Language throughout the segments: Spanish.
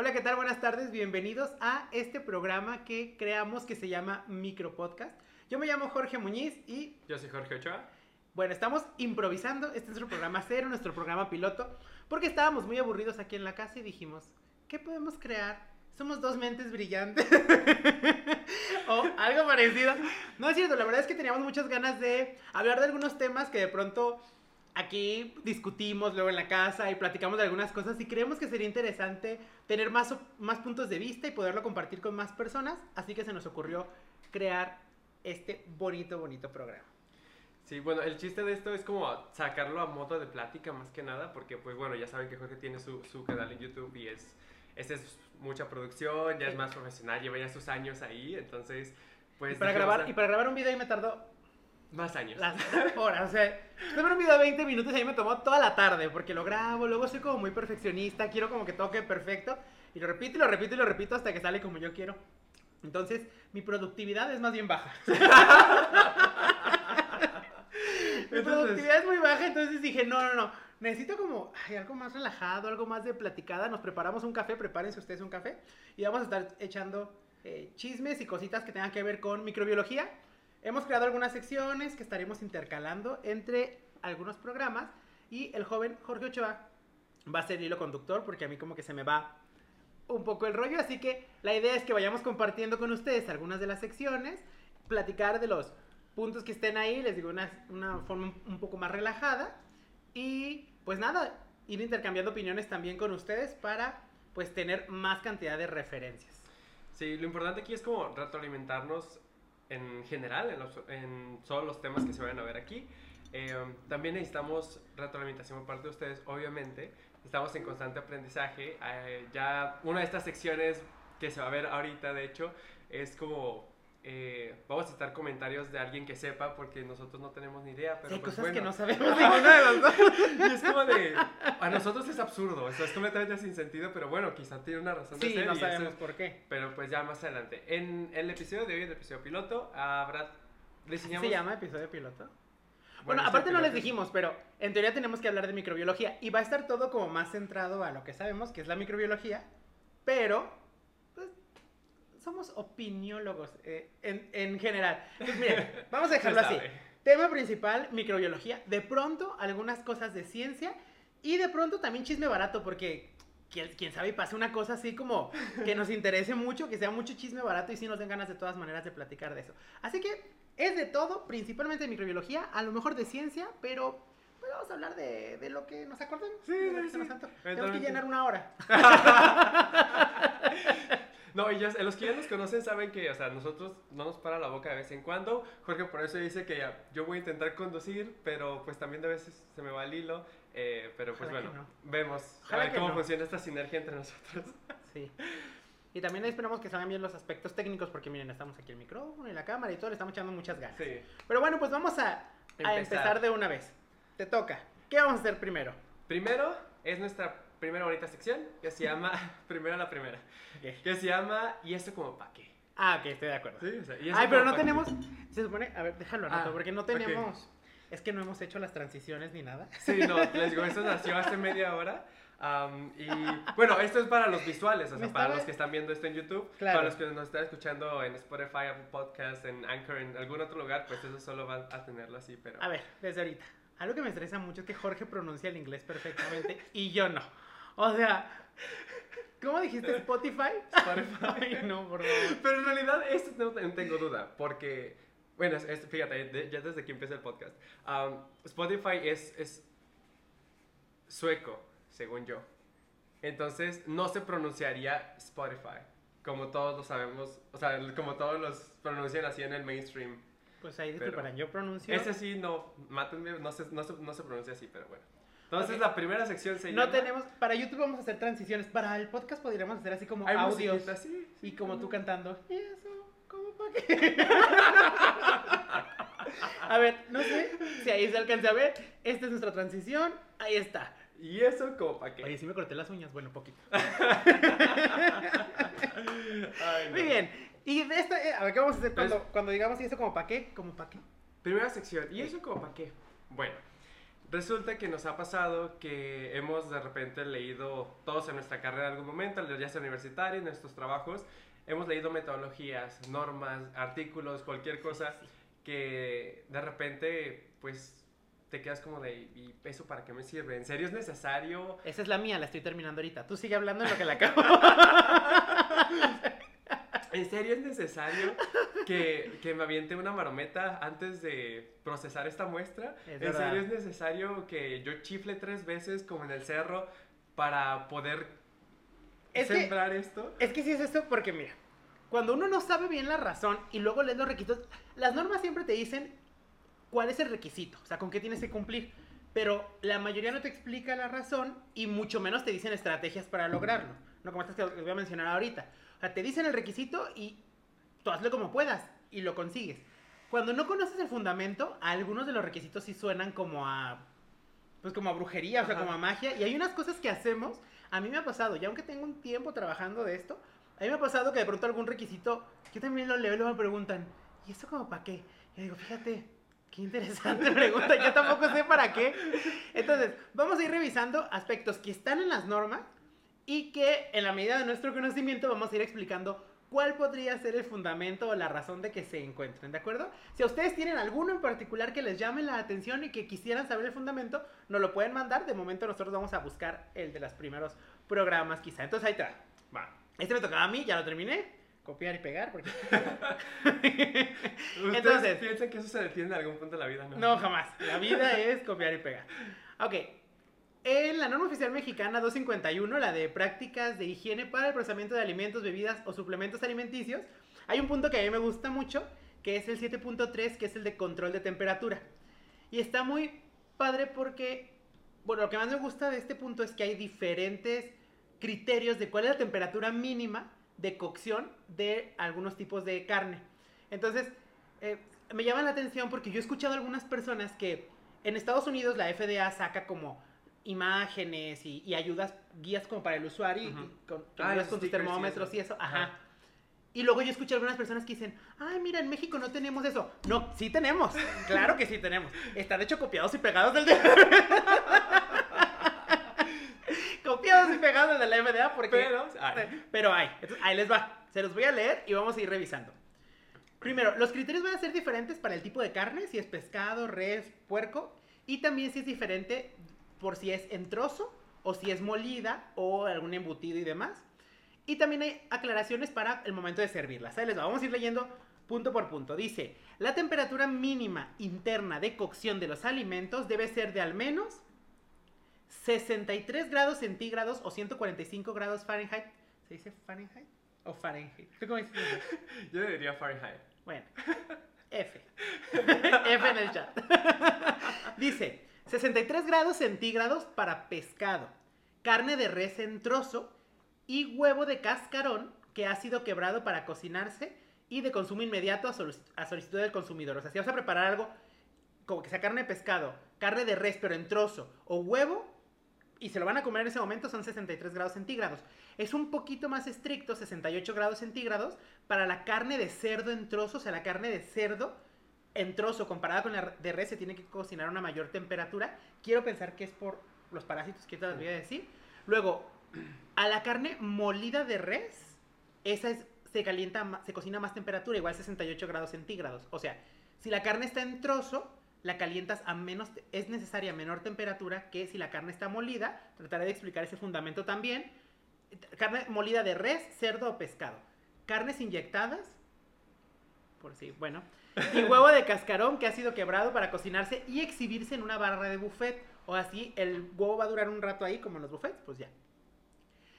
Hola, ¿qué tal? Buenas tardes, bienvenidos a este programa que creamos que se llama Micro Podcast. Yo me llamo Jorge Muñiz y Yo soy Jorge Ochoa. bueno, estamos improvisando, este es nuestro programa cero, nuestro programa piloto, porque estábamos muy aburridos aquí en la casa y dijimos, ¿qué podemos crear? Somos dos mentes brillantes. o algo parecido. No es cierto, la verdad es que teníamos muchas ganas de hablar de algunos temas que de pronto aquí discutimos luego en la casa y platicamos de algunas cosas y creemos que sería interesante tener más, más puntos de vista y poderlo compartir con más personas. Así que se nos ocurrió crear este bonito, bonito programa. Sí, bueno, el chiste de esto es como sacarlo a modo de plática más que nada, porque pues bueno, ya saben que Jorge tiene su, su canal en YouTube y es, este es mucha producción, ya es más profesional, lleva ya sus años ahí, entonces pues... Y para, grabar, ah, y para grabar un video ahí me tardó Más años. las horas. O sea, un video de 20 minutos y ahí me tomó toda la tarde porque lo grabo, luego soy como muy perfeccionista, quiero como que toque perfecto y lo repito y lo repito y lo repito hasta que sale como yo quiero. Entonces, mi productividad es más bien baja. mi productividad es muy baja, entonces dije, no, no, no, necesito como ay, algo más relajado, algo más de platicada. Nos preparamos un café, prepárense ustedes un café y vamos a estar echando eh, chismes y cositas que tengan que ver con microbiología. Hemos creado algunas secciones que estaremos intercalando entre algunos programas y el joven Jorge Ochoa va a ser el hilo conductor porque a mí como que se me va un poco el rollo, así que la idea es que vayamos compartiendo con ustedes algunas de las secciones, platicar de los puntos que estén ahí, les digo, una, una forma un- poco más relajada y pues nada, ir intercambiando opiniones también con ustedes para pues tener más cantidad de referencias. Sí, lo importante aquí es como retroalimentarnos en general, en, los- en todos los temas que se vayan a ver aquí. Eh, también necesitamos retroalimentación por parte de ustedes, obviamente. Estamos en constante aprendizaje. Eh, ya una de estas secciones que se va a ver ahorita, de hecho, es como... eh, vamos a estar comentarios de alguien que sepa, porque nosotros no tenemos ni idea, pero Hay pues, cosas que bueno. no sabemos de. Y es como de... A nosotros es absurdo, o sea, es completamente sin sentido, pero bueno, quizá tiene una razón de Sí, ser. no y eso es- sabemos por qué. pero pues ya más adelante. En el episodio de hoy, el episodio piloto, habrá diseñamos... ¿Se llama episodio piloto? Bueno, Bueno, aparte no les dijimos, pero en teoría tenemos que hablar de microbiología y va a estar todo como más centrado a lo que sabemos, que es la microbiología, pero somos opiniólogos eh, en, en general. Pues miren, vamos a dejarlo así. Tema principal, microbiología. De pronto, algunas cosas de ciencia y de pronto también chisme barato, porque quién, quién sabe pase una cosa así como que nos interese mucho, que sea mucho chisme barato y sí nos den ganas de todas maneras de platicar de eso. Así que es de todo, principalmente de microbiología, a lo mejor de ciencia, pero pues vamos a hablar de, de lo que nos acordemos. Sí, de lo sí, que se nos sí. Tenemos que llenar una hora. No, y los que ya nos conocen saben que, o sea, nosotros no nos para la boca de vez en cuando. Jorge por eso dice que ya, yo voy a intentar conducir, pero pues también de veces se me va el hilo. eh, pero pues Ojalá bueno, no. vemos a ver cómo no. funciona esta sinergia entre nosotros. Sí. Y también esperamos que salgan bien los aspectos técnicos, porque miren, estamos aquí el micrófono y la cámara y todo, le estamos echando muchas ganas. Sí. Pero bueno, pues vamos a, a Empezar. empezar de una vez. Te toca. ¿Qué vamos a hacer primero? Primero es nuestra primera bonita sección que se llama, primero la primera, Ok. que se llama ¿Y esto como pa' qué? Ah, ok, estoy de acuerdo. Sí, o sea, ¿y Ay, pero no pa' qué? tenemos. Se supone. A ver, déjalo anoto, Ah, porque no tenemos. Es que no hemos hecho las transiciones ni nada. Sí, no, les digo, esto nació hace media hora. am, y bueno, esto es para los visuales, o sea, para los que están viendo esto en YouTube, Claro. para los que nos están escuchando en Spotify, Apple Podcast, en Anchor, en algún otro lugar, pues eso solo van a tenerlo así, pero... A ver, desde ahorita. Algo que me estresa mucho es que Jorge pronuncia el inglés perfectamente y yo no. O sea, ¿cómo dijiste Spotify? Spotify. No, por favor. Pero en realidad esto no, tengo duda, porque, bueno, es- fíjate, ya desde que empieza el podcast, am, Spotify es, es sueco, según yo. Entonces no se pronunciaría Spotify, como todos lo sabemos, o sea, como todos los pronuncian así en el mainstream. Pues ahí disculparán, yo pronuncio. Ese sí, no, mátenme, no se, no se, no se pronuncia así, pero bueno. Entonces la primera sección se No llama... tenemos. Para YouTube vamos a hacer transiciones. Para el podcast podríamos hacer así como Hay audios. musiquita, sí, sí, Y como sí. tú cantando. ¿Y eso? ¿Cómo para qué? a ver, no sé si ahí se alcanza a ver. Esta es nuestra transición. Ahí está. Y eso como para qué. Oye, sí me corté las uñas. Bueno, poquito. Ay, no. Muy bien. Y de esta, eh, a ver, ¿qué vamos a hacer cuando, cuando digamos y eso como para qué? ¿Como para qué? Primera sección. ¿Y eso como para qué? Bueno, Resulta que nos ha pasado que hemos de repente leído todos en nuestra carrera en algún momento, ya sea universitaria, en nuestros trabajos, hemos leído metodologías, normas, artículos, cualquier cosa que de repente pues te quedas como de, ¿y eso para qué me sirve? ¿En serio es necesario? Esa es la mía, la estoy terminando ahorita. Tú sigue hablando en lo que la acabo. ¿En serio es necesario que, que, me aviente una marometa antes de procesar esta muestra? ¿En serio es necesario que yo chifle tres veces como en el cerro para poder sembrar esto? Es que sí es esto porque mira, cuando uno no sabe bien la razón y luego lees los requisitos, las normas siempre te dicen cuál es el requisito, o sea, con qué tienes que cumplir. Pero la mayoría no te explica la razón y mucho menos te dicen estrategias para lograrlo. No como estas que voy a mencionar ahorita. O sea, te dicen el requisito y tú hazlo como puedas y lo consigues. Cuando no conoces el fundamento, algunos de los requisitos sí suenan como a pues como a brujería, o sea, como a magia. Y hay unas cosas que hacemos, a mí me ha pasado, y aunque tengo un tiempo trabajando de esto, a mí me ha pasado que de pronto algún requisito, yo también lo leo y luego me preguntan, ¿y esto como para qué? Y digo, fíjate, qué interesante pregunta, yo tampoco sé para qué. Entonces, vamos a ir revisando aspectos que están en las normas y que en la medida de nuestro conocimiento vamos a ir explicando cuál podría ser el fundamento o la razón de que se encuentren, ¿de acuerdo? Si a ustedes tienen alguno en particular que les llame la atención y que quisieran saber el fundamento, nos lo pueden mandar. De momento nosotros vamos a buscar el de los primeros programas quizá. Entonces ahí está. Va. Este me tocaba a mí, ya lo terminé. Copiar y pegar, porque... Entonces... piensan que eso se detiene en algún punto de la vida, ¿no? No, jamás. La vida es copiar y pegar. Ok, en la norma oficial mexicana 251, la de prácticas de higiene para el procesamiento de alimentos, bebidas o suplementos alimenticios, hay un punto que a mí me gusta mucho, que es el 7.3, que es el de control de temperatura. Y está muy padre porque, bueno, lo que más me gusta de este punto es que hay diferentes criterios de cuál es la temperatura mínima de cocción de algunos tipos de carne. Entonces, eh, me llama la atención porque yo he escuchado a algunas personas que en Estados Unidos la FDA saca como imágenes y, ayudas, guías como para el usuario, y, con, ah, con tus termómetros y eso, ajá. Y luego yo escuché a algunas personas que dicen, ay, mira, en México no tenemos eso. No, sí tenemos. Claro que sí tenemos. Están de hecho copiados y pegados del copiados y pegados de la FDA porque... Pero, pero hay. ahí les va. Se los voy a leer y vamos a ir revisando. Primero, los criterios van a ser diferentes para el tipo de carne, si es pescado, res, puerco, y también si es diferente por si es en trozo o si es molida o algún embutido y demás. Y también hay aclaraciones para el momento de servirlas. Ahí les Vamos a ir leyendo punto por punto. Dice, la temperatura mínima interna de cocción de los alimentos debe ser de al menos 63 grados centígrados o 145 grados Fahrenheit. ¿Se dice Fahrenheit o Fahrenheit? cómo dices? Yo diría Fahrenheit. Bueno, F. F en el chat. Dice, 63 grados centígrados para pescado, carne de res en trozo y huevo de cascarón que ha sido quebrado para cocinarse y de consumo inmediato a, solicitud del consumidor. O sea, si vas a preparar algo como que sea carne de pescado, carne de res pero en trozo o huevo y se lo van a comer en ese momento son 63 grados centígrados. Es un poquito más estricto, 68 grados centígrados, para la carne de cerdo en trozo, o sea, la carne de cerdo en trozo comparada con la de res se tiene que cocinar a una mayor temperatura. Quiero pensar que es por los parásitos que te les voy a decir. Luego, a la carne molida de res, esa es, se calienta, se cocina a más temperatura, igual 68 grados centígrados. O sea, si la carne está en trozo, la calientas a menos, es necesaria menor temperatura que si la carne está molida. Trataré de explicar ese fundamento también. Carne molida de res, cerdo o pescado. Carnes inyectadas, por si, bueno, y huevo de cascarón que ha sido quebrado para cocinarse y exhibirse en una barra de buffet. O así el huevo va a durar un rato ahí como en los buffets, pues ya.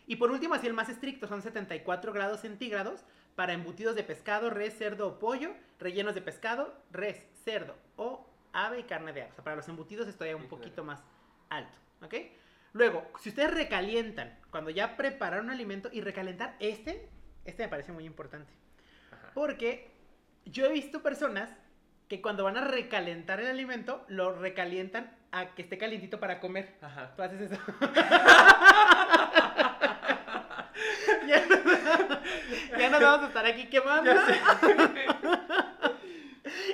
Y por último, así el más estricto, son 74 grados centígrados para embutidos de pescado, res, cerdo o pollo, rellenos de pescado, res, cerdo o ave y carne de ave. O sea, para los embutidos esto ya un poquito más alto, ¿ok? Luego, si ustedes recalientan, cuando ya prepararon un alimento y recalentar este, este me parece muy importante. Porque yo he visto personas que cuando van a recalentar el alimento, lo recalientan a que esté calientito para comer. Ajá. Tú haces eso. ya, nos vamos a estar aquí quemando.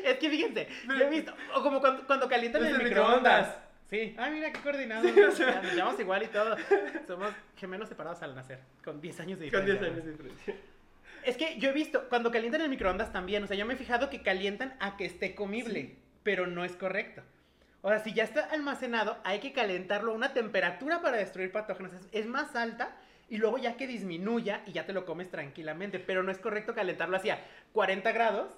es que fíjense, yo he visto, o como cuando, cuando calientan en el microondas. Sí. Ah, mira qué coordinado. Nos llamamos igual y todo. Somos gemelos separados al nacer, con 10 años de Con diferencia. 10 años de diferencia. Es que yo he visto, cuando calientan el microondas también, o sea, yo me he fijado que calientan a que esté comible, pero no es correcto. O sea, si ya está almacenado, hay que calentarlo a una temperatura para destruir patógenos. Es, es más alta y luego ya que disminuya y ya te lo comes tranquilamente. Pero no es correcto calentarlo así a 40 grados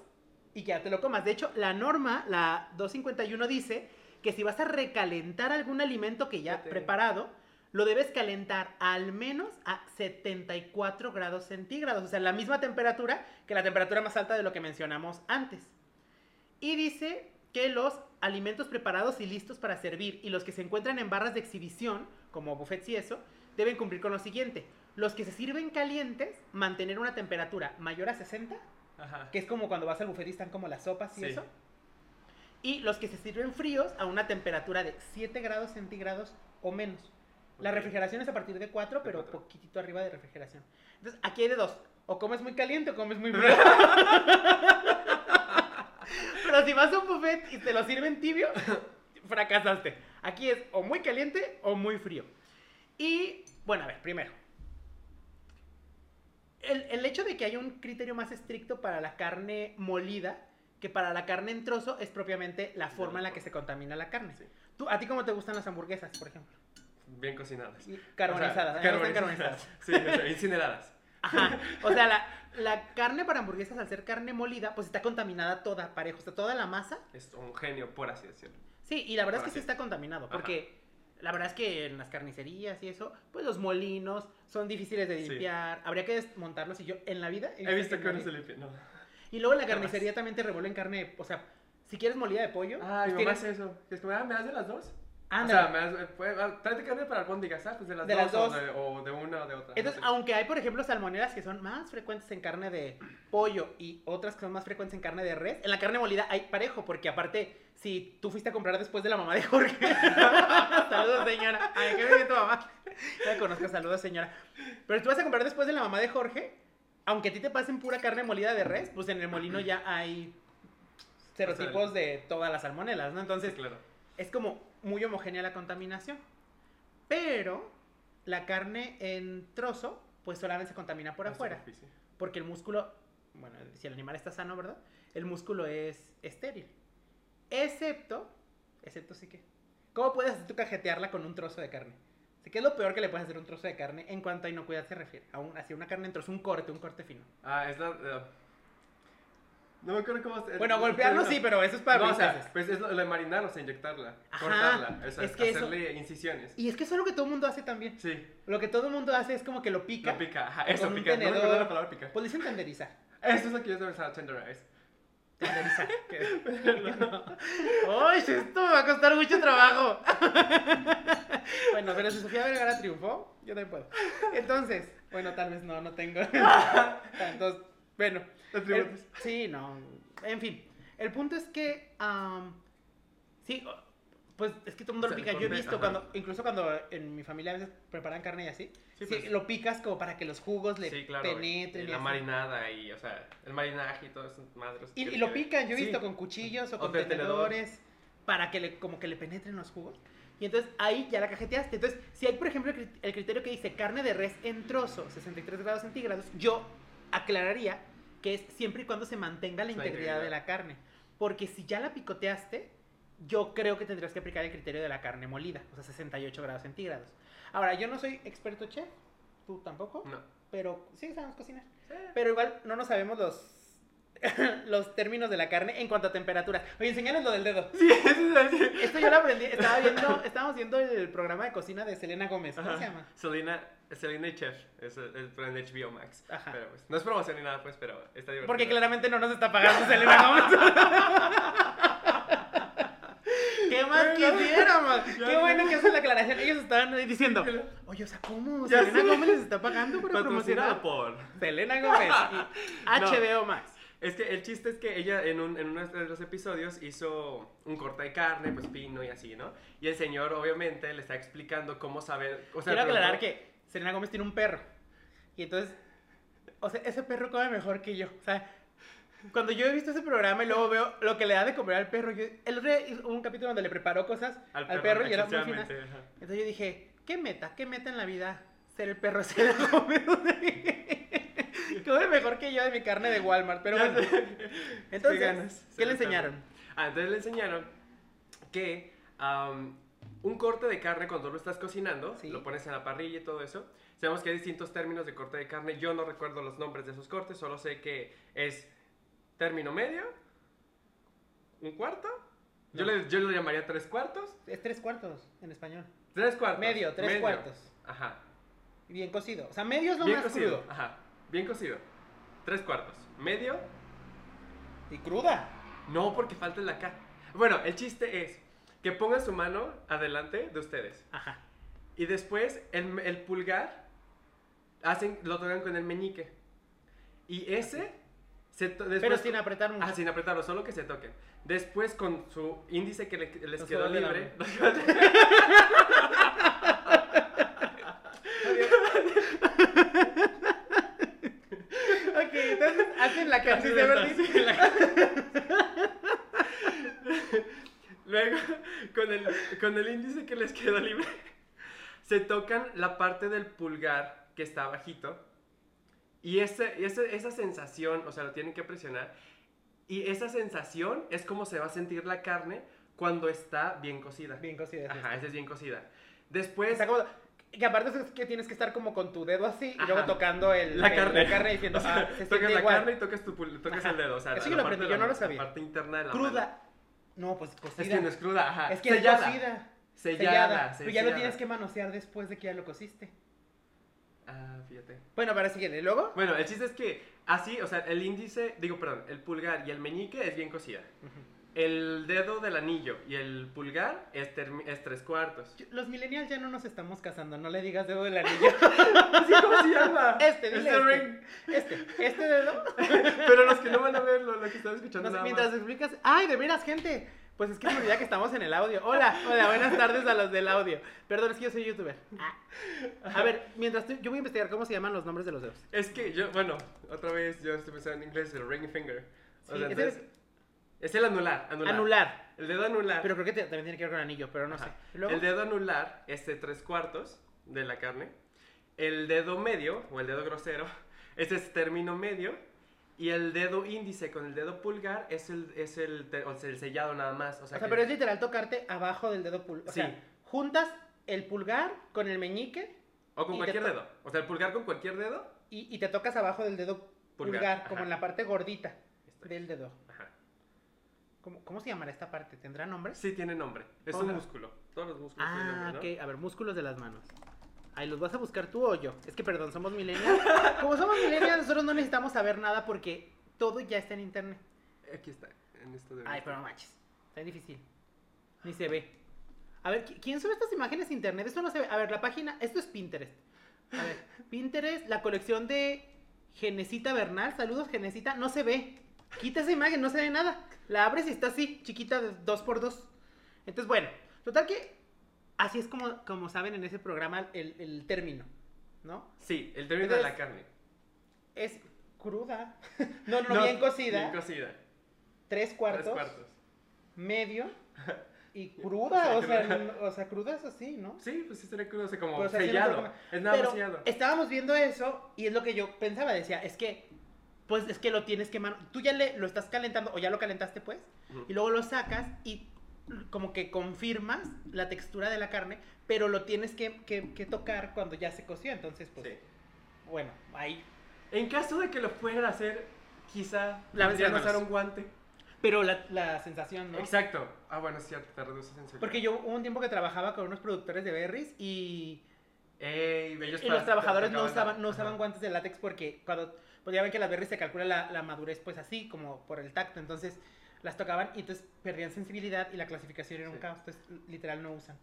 y que ya te lo comas. De hecho, la norma, la 251, dice que si vas a recalentar algún alimento que ya preparado, lo debes calentar al menos a 74 grados centígrados. O sea, la misma temperatura que la temperatura más alta de lo que mencionamos antes. Y dice que los alimentos preparados y listos para servir y los que se encuentran en barras de exhibición, como buffets y eso, deben cumplir con lo siguiente. Los que se sirven calientes, mantener una temperatura mayor a 60, Ajá. que es como cuando vas al buffet y están como las sopas y Sí. eso. Y los que se sirven fríos a una temperatura de 7 grados centígrados o menos. La refrigeración es a partir de 4, De pero cuatro. poquitito arriba de refrigeración. Entonces, aquí hay de dos. O comes muy caliente o comes muy frío. pero si vas a un buffet y te lo sirven tibio, fracasaste. Aquí es o muy caliente o muy frío. Y, bueno, a ver, primero. El, el hecho de que haya un criterio más estricto para la carne molida que para la carne en trozo es propiamente la forma en la que se contamina la carne. Sí. ¿Tú, ¿A ti cómo te gustan las hamburguesas, por ejemplo? Bien cocinadas. Carbonizadas. O sea, gustan carbonizadas. Sí, o sea, incineradas. Ajá. O sea, la, la carne para hamburguesas, al ser carne molida, pues está contaminada toda, parejo. Está toda la masa. Es un genio, por así decirlo. Sí, y la verdad es que Ahora sí sí. está contaminado. Porque la verdad es que en las carnicerías y eso, pues los molinos son difíciles de Sí. limpiar. Habría que desmontarlos y yo en la vida. He visto que no se limpia. No. Y luego en la Jamás. carnicería también te revuelven carne. O sea, si quieres molida de pollo. Ah, pues mi mamá tienes- hace eso. Que es como, ah, ¿me das de las dos? Ándale. O sea, eh, pues, ah, tráete carne para albóndigas, ¿sabes? Pues de las De dos. las dos. O, de, o de una o de otra. Entonces, no sé. aunque hay, por ejemplo, salmonelas que son más frecuentes en carne de pollo y otras que son más frecuentes en carne de res, en la carne molida hay parejo, porque aparte, si tú fuiste a comprar después de la mamá de Jorge. saludos, señora. Ay, qué bien tu mamá. Ya la conozco, saludos, señora. Pero tú vas a comprar después de la mamá de Jorge, aunque a ti te pasen pura carne molida de res, pues en el molino ya hay serotipos de todas las salmonelas, ¿no? Entonces, Sí, claro. es como muy homogénea la contaminación. Pero la carne en trozo, pues solamente se contamina por La afuera. superficie. Porque el músculo, bueno, si el animal está sano, ¿verdad? El músculo es estéril. Excepto, excepto sí que. ¿Cómo puedes hacer tú cajetearla con un trozo de carne? Así que es lo peor que le puedes hacer a un trozo de carne en cuanto a inocuidad se refiere. A un, así una carne en trozo, un corte, un corte fino. Ah, es la. eh, no me acuerdo cómo. se- Bueno, golpearlo sí, pero eso es para No, o sea, pues es lo, lo de marinarla, o sea, inyectarla, Ajá, cortarla, o sea, es que eso- hacerle incisiones. Y es que eso es lo que todo el mundo hace también. Sí, Lo que todo el mundo hace es como que lo pica. lo pica, ajá, con eso, un pica, no me acuerdo la palabra pica. Pues dicen tenderizar. Eso es lo que yo pensaba, tenderize. Tenderizar. ¡Ay, esto me va a costar mucho trabajo! bueno, pero si Sofía Vergara triunfó, yo también puedo. Entonces, bueno, tal vez no, no tengo tantos. Bueno, Atributos. el- sí, no. En fin, el punto es que. sí, o- pues es que todo el mundo O lo pica. Yo he visto ajá. cuando, incluso cuando en mi familia a veces preparan carne y así, Sí, sí, pues. lo picas como para que los jugos le Sí, claro. penetren. y y la así. marinada y, o sea, el marinaje y todo eso, madres. Y, y lo pican, yo he Sí. visto con cuchillos o O con tenedor. tenedores para que le, como que le penetren los jugos. Y entonces ahí ya la cajeteaste. Entonces, si hay, por ejemplo, el criterio que dice carne de res en trozo, 63 grados centígrados, yo aclararía que es siempre y cuando se mantenga la La integridad de la carne. Porque si ya la picoteaste, yo creo que tendrías que aplicar el criterio de la carne molida, o sea, 68 grados centígrados. Ahora, yo no soy experto chef, tú tampoco, No. pero sí sabemos cocinar. Pero igual no nos sabemos los, los términos de la carne en cuanto a temperaturas. Oye, enseñanos lo del dedo. Sí, sí, sí. Esto yo lo aprendí. Estaba viendo, estábamos viendo el programa de cocina de Selena Gómez. ¿Cómo Ajá. se llama? Selena, Selena y Chef, es el, HBO Max. Ajá. Pero pues, no es promoción ni nada, pues, pero está divertido. Porque claramente no nos está pagando Selena Gómez. ¿Qué más quisiéramos? Ya Qué bueno que hacen la aclaración. Ellos estaban diciendo, oye, o sea, ¿cómo? Ya Selena. Gómez les está pagando para promocionar. por... Selena Gómez y HBO Max. Es que el chiste es que ella en, un, en uno de los episodios hizo un corte de carne, pues fino y así, ¿no? Y el señor obviamente le está explicando cómo saber... O sea, Quiero aclarar que Selena Gómez tiene un perro. Y entonces, o sea, ese perro come mejor que yo. O sea, Cuando yo he visto ese programa y luego veo lo que le da de comer al perro, yo, el otro día hubo un capítulo donde le preparó cosas al, perro, y era muy fina. Entonces yo dije, ¿qué meta? ¿Qué meta en la vida ser el perro de comer? Come mejor que yo de mi carne de Walmart, pero bueno. Entonces, ¿qué le enseñaron? Ah, entonces le enseñaron que am, un corte de carne cuando lo estás cocinando, Sí. lo pones en la parrilla y todo eso. Sabemos que hay distintos términos de corte de carne. Yo no recuerdo los nombres de esos cortes, solo sé que es término medio, un cuarto. Yo, No. le, yo lo llamaría tres cuartos. Es tres cuartos en español. Tres cuartos. Medio, tres medio. cuartos. Ajá. Bien cocido. O sea, medio es lo Bien más cocido. crudo. Ajá. Bien cocido. Tres cuartos. Medio. Y cruda. No, porque falta la K. Bueno, el chiste es que pongan su mano adelante de ustedes. Ajá. Y después el, el pulgar hacen, lo tocan con el meñique. Y ese se después Pero sin apretar mucho. Ah, sin apretarlo, solo que se toquen. Después con su índice que le- les quedó libre. Ok, entonces hacen la canción de la- Luego, con el, con el índice que les quedó libre, se tocan la parte del pulgar que está abajito. Y ese, ese- esa sensación, o sea, lo tienen que presionar. Y esa sensación es como se va a sentir la carne cuando está bien cocida. Bien cocida. Ajá, esa es bien cocida. Después, Está como- que aparte es que tienes que estar como con tu dedo así y luego tocando el, la el- carne. la carne diciendo, O sea, ah, se tocas la igual. carne y tocas, tu el dedo. O sea, Eso yo lo aprendí, yo no lo sabía. La parte interna de la mano. Cruda. No, pues cocida. Es que no es cruda, ajá. Es que es sellada. cocida. Sellada. Pero ya lo sellada. tienes que manosear después de que ya lo cociste. Ah, fíjate. Bueno, para siguiente. Luego. Bueno, el chiste es que así, o sea, el índice, digo, perdón, el pulgar y el meñique es bien cocida. El dedo del anillo y el pulgar es, tres cuartos. Los millennials ya no nos estamos casando, no le digas dedo del anillo. ¿Así cómo se llama? Este, dile Este este. ring. Este, este dedo. Pero los que no van a verlo, lo que están escuchando No sé, nada mientras más. explicas. ¡Ay, de veras, gente! Pues es que me olvida que estamos en el audio. Hola, hola, buenas tardes a los del audio. Perdón, es que yo soy youtuber. Ah. A ver, mientras tú, yo voy a investigar cómo se llaman los nombres de los dedos. Es que yo, bueno, otra vez yo estoy pensando en inglés, el ring finger. O Sí, sea, ese entonces, es el anular, anular. Anular. El dedo anular. Pero creo que te- también tiene que ver con anillo, pero no Ajá. sé. Luego, El dedo anular es de tres cuartos de la carne. El dedo medio, o el dedo grosero, ese es término medio. Y el dedo índice con el dedo pulgar es el, es el, o sea, el sellado nada más. O sea, o sea, que- pero es literal tocarte abajo del dedo pulgar. O Sí. sea, juntas el pulgar con el meñique o con cualquier dedo. O sea, el pulgar con cualquier dedo. y, y te tocas abajo del dedo Pulgar, como en la parte gordita del dedo. ¿Cómo, cómo se llamará esta parte? ¿Tendrá nombre? Sí, tiene nombre. Es un músculo. Todos los músculos tienen Ah, nombre, ¿no? ok. A ver, músculos de las manos. Ahí los vas a buscar tú o yo. Es que, perdón, somos millennials. Como somos millennials, nosotros no necesitamos saber nada porque todo ya está en internet. Aquí está. En esto de Ay, pero no manches. Está difícil. Ni se ve. A ver, ¿qui- ¿quién sube estas imágenes a internet? Esto no se ve. A ver, la página. Esto es Pinterest. A ver, Pinterest, la colección de Genesita Bernal. Saludos, Genesita. No se ve. Quita esa imagen, no se ve nada. La abres y está así, chiquita de 2x2. Entonces, bueno, total que así es como, como saben en ese programa el, el término, ¿no? Sí, el término de la Entonces- carne. Es cruda. No, no, bien cocida. Bien cocida. Tres cuartos. Tres cuartos. medio y cruda, O o sea, o sea, cruda es así, ¿no? Sí, pues sí estaría crudo, o sea, como Pues no sellado. es nada más Pero sellado. estábamos viendo eso y es lo que yo pensaba, decía, es que, pues es que lo tienes que, tú ya le, lo estás calentando o ya lo calentaste pues, y luego lo sacas y como que confirmas la textura de la carne, pero lo tienes que, que- que tocar cuando ya se coció, entonces pues, Sí. bueno, ahí. En caso de que lo fueran a hacer, quizá podrían las usar un guante. Pero la, la sensación, ¿no? Exacto. Ah, bueno, es cierto, te reduces sensibilidad. Porque yo hubo un tiempo que trabajaba con unos productores de berries y Ey, ellos Y los trabajadores no la- usaban, no usaban guantes de látex porque cuando, pues ya ven que las berries se calcula la, la madurez pues así, como por el tacto, entonces las tocaban y entonces perdían sensibilidad y la clasificación era un Sí. caos, entonces literal no usan.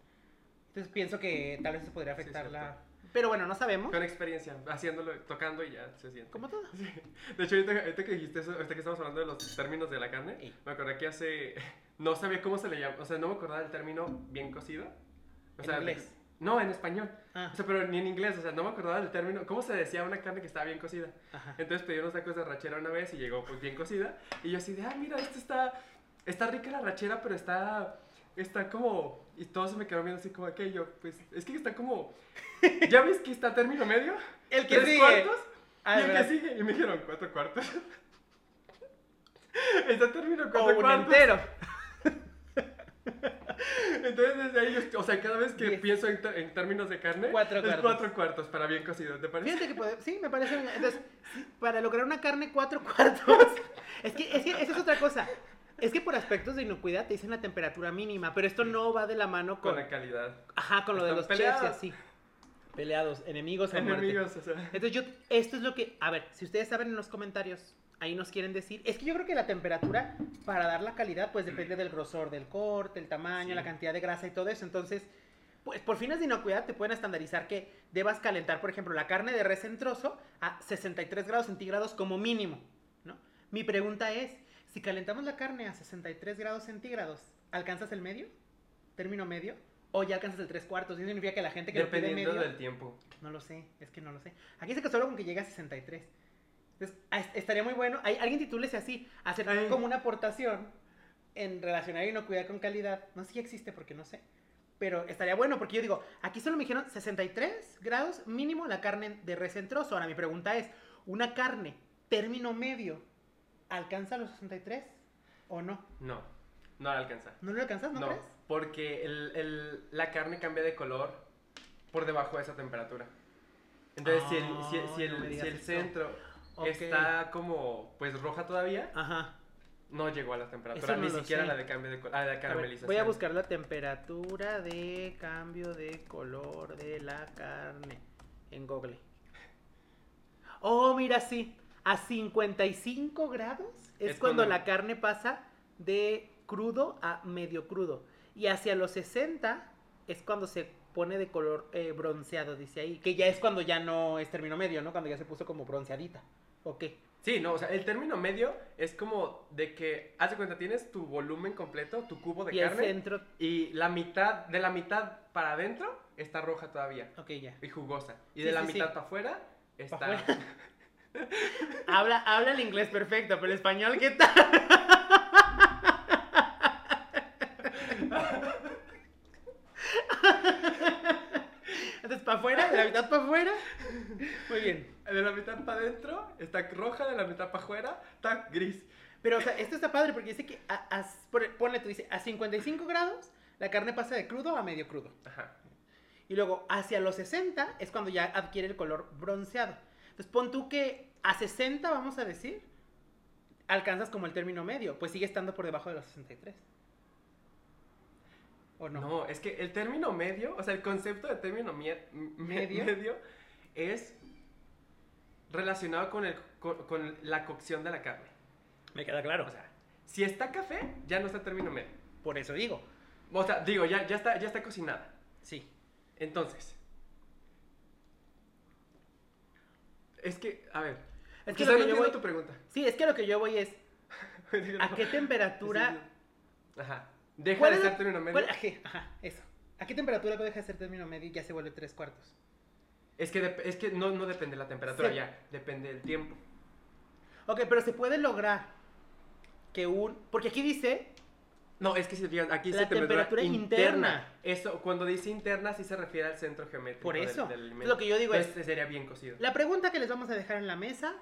Entonces pienso que tal vez eso podría Sí, afectar la... cierto. Pero bueno, no sabemos. Con experiencia, haciéndolo, tocando y ya se siente. Como todo. De hecho, ahorita, ahorita que dijiste eso, ahorita que estamos hablando de los términos de la carne, me acordé que hace. No sabía cómo se le llama, o sea, no me acordaba del término bien cocido. O En sea, inglés. No, en español. Ah. O sea, pero ni en inglés, o sea, no me acordaba del término. ¿Cómo se decía una carne que estaba bien cocida? Ajá. Entonces pedí unos tacos de rachera una vez y llegó pues bien cocida. Y yo así de, ah, mira, esto está, está rica la rachera, pero está, está como... Y todos se me quedaron viendo así como aquello. Pues es que está como... ¿Ya ves que está término medio? El que ¿Tres sigue. cuartos? Ah, y el ¿verdad? que sigue. Y me dijeron, cuatro cuartos. está término O cuatro un cuartos. entero. Entonces desde ahí, yo- o sea, cada vez que Diez. pienso en, términos de carne, Cuatro es cuartos. cuatro cuartos para bien cocido, ¿te parece? Fíjate que puede, sí, me parece. Entonces, para lograr una carne cuatro cuartos, es que, es que esa es otra cosa. Es que por aspectos de inocuidad te dicen la temperatura mínima, pero esto no va de la mano Con con, la calidad. ajá, con lo de los chefs y peleados. así. Peleados, enemigos a muerte. Enemigos, o sea. Entonces yo, esto es lo que, a ver, si ustedes saben en los comentarios, ahí nos quieren decir, es que yo creo que la temperatura para dar la calidad pues depende del grosor del corte, el tamaño, Sí. la cantidad de grasa y todo eso, entonces, pues por fines de inocuidad te pueden estandarizar que debas calentar, por ejemplo, la carne de res en trozo a 63 grados centígrados como mínimo, ¿no? Mi pregunta es, si calentamos la carne a 63 grados centígrados, ¿alcanzas el medio? ¿Término medio? ¿O ya alcanzas el tres cuartos? Eso significa que la gente que lo pide Dependiendo medio... del tiempo. No lo sé, es que no lo sé. Aquí que solo con que llega a 63. Entonces, a- estaría muy bueno. Hay, alguien titúlese así, hacer Ay. como una aportación en relacionar inocuidad con calidad. No sé si existe porque no sé. Pero estaría bueno porque yo digo, aquí solo me dijeron 63 grados mínimo la carne de res en trozo. Ahora mi pregunta es, ¿una carne término medio alcanza los 63 o no? No, no la alcanza. ¿No lo alcanzas, no, No, crees? porque el, el- la carne cambia de color por debajo de esa temperatura. Entonces, si el, si, Ah, si el- no si el centro Está como pues roja todavía, Ajá. no llegó a la temperatura, no ni siquiera sé. la de cambio de color, ah, de A ver, caramelización. voy a buscar la temperatura de cambio de color de la carne en Google. Oh, mira, sí. A 55 grados es, Es cuando, cuando- la carne pasa de crudo a medio crudo. Y hacia los 60 es cuando se pone de color eh, bronceado, dice ahí. Que ya es cuando ya no es término medio, ¿no? Cuando ya se puso como bronceadita. ¿O qué? Sí, no, o sea, el término medio es como de que, haz de cuenta, tienes tu volumen completo, tu cubo de y el carne, centro... y la mitad, de la mitad para adentro está roja todavía Ok, ya. y jugosa. Y Sí, de la sí, sí. mitad para afuera está... Pa' afuera. Habla, habla el inglés perfecto, pero el español, ¿qué tal? Entonces, para afuera, de la mitad para afuera. Muy bien. De la mitad para adentro está roja, de la mitad para afuera está gris. Pero, o sea, esto está padre porque dice que, a, a- ponle tú, dice, a 55 grados, la carne pasa de crudo a medio crudo. Ajá. Y luego, hacia los 60 es cuando ya adquiere el color bronceado. Entonces, pon tú que a 60, vamos a decir, alcanzas como el término medio, pues sigue estando por debajo de los 63. ¿O no? No. es que el término medio, o sea, el concepto de término ¿Medio? medio es relacionado con, el, con, con la cocción de la carne. Me queda claro. O sea, si está café, ya no está término medio. por eso digo. O sea, digo, ya, ya, está, ya está cocinada. Sí. Entonces, es que, a ver, Es que lo no que yo voy... tu pregunta. Sí, es que lo que yo voy es, ¿a qué temperatura... Ajá. Deja ¿Cuál de ser término medio. cuál- ajá, eso. ¿A qué temperatura deja de ser término medio y ya se vuelve tres cuartos? Es que, dep- es que no, no depende de la temperatura Sí. ya, depende del tiempo. Ok, pero se puede lograr que un... Porque aquí dice No, es que si te fijas, aquí dice temperatura, temperatura interna. interna. Eso, cuando dice interna, sí se refiere al centro geométrico Por del- eso. del, alimento. lo que yo digo es- sería bien cocido. La pregunta que les vamos a dejar en la mesa,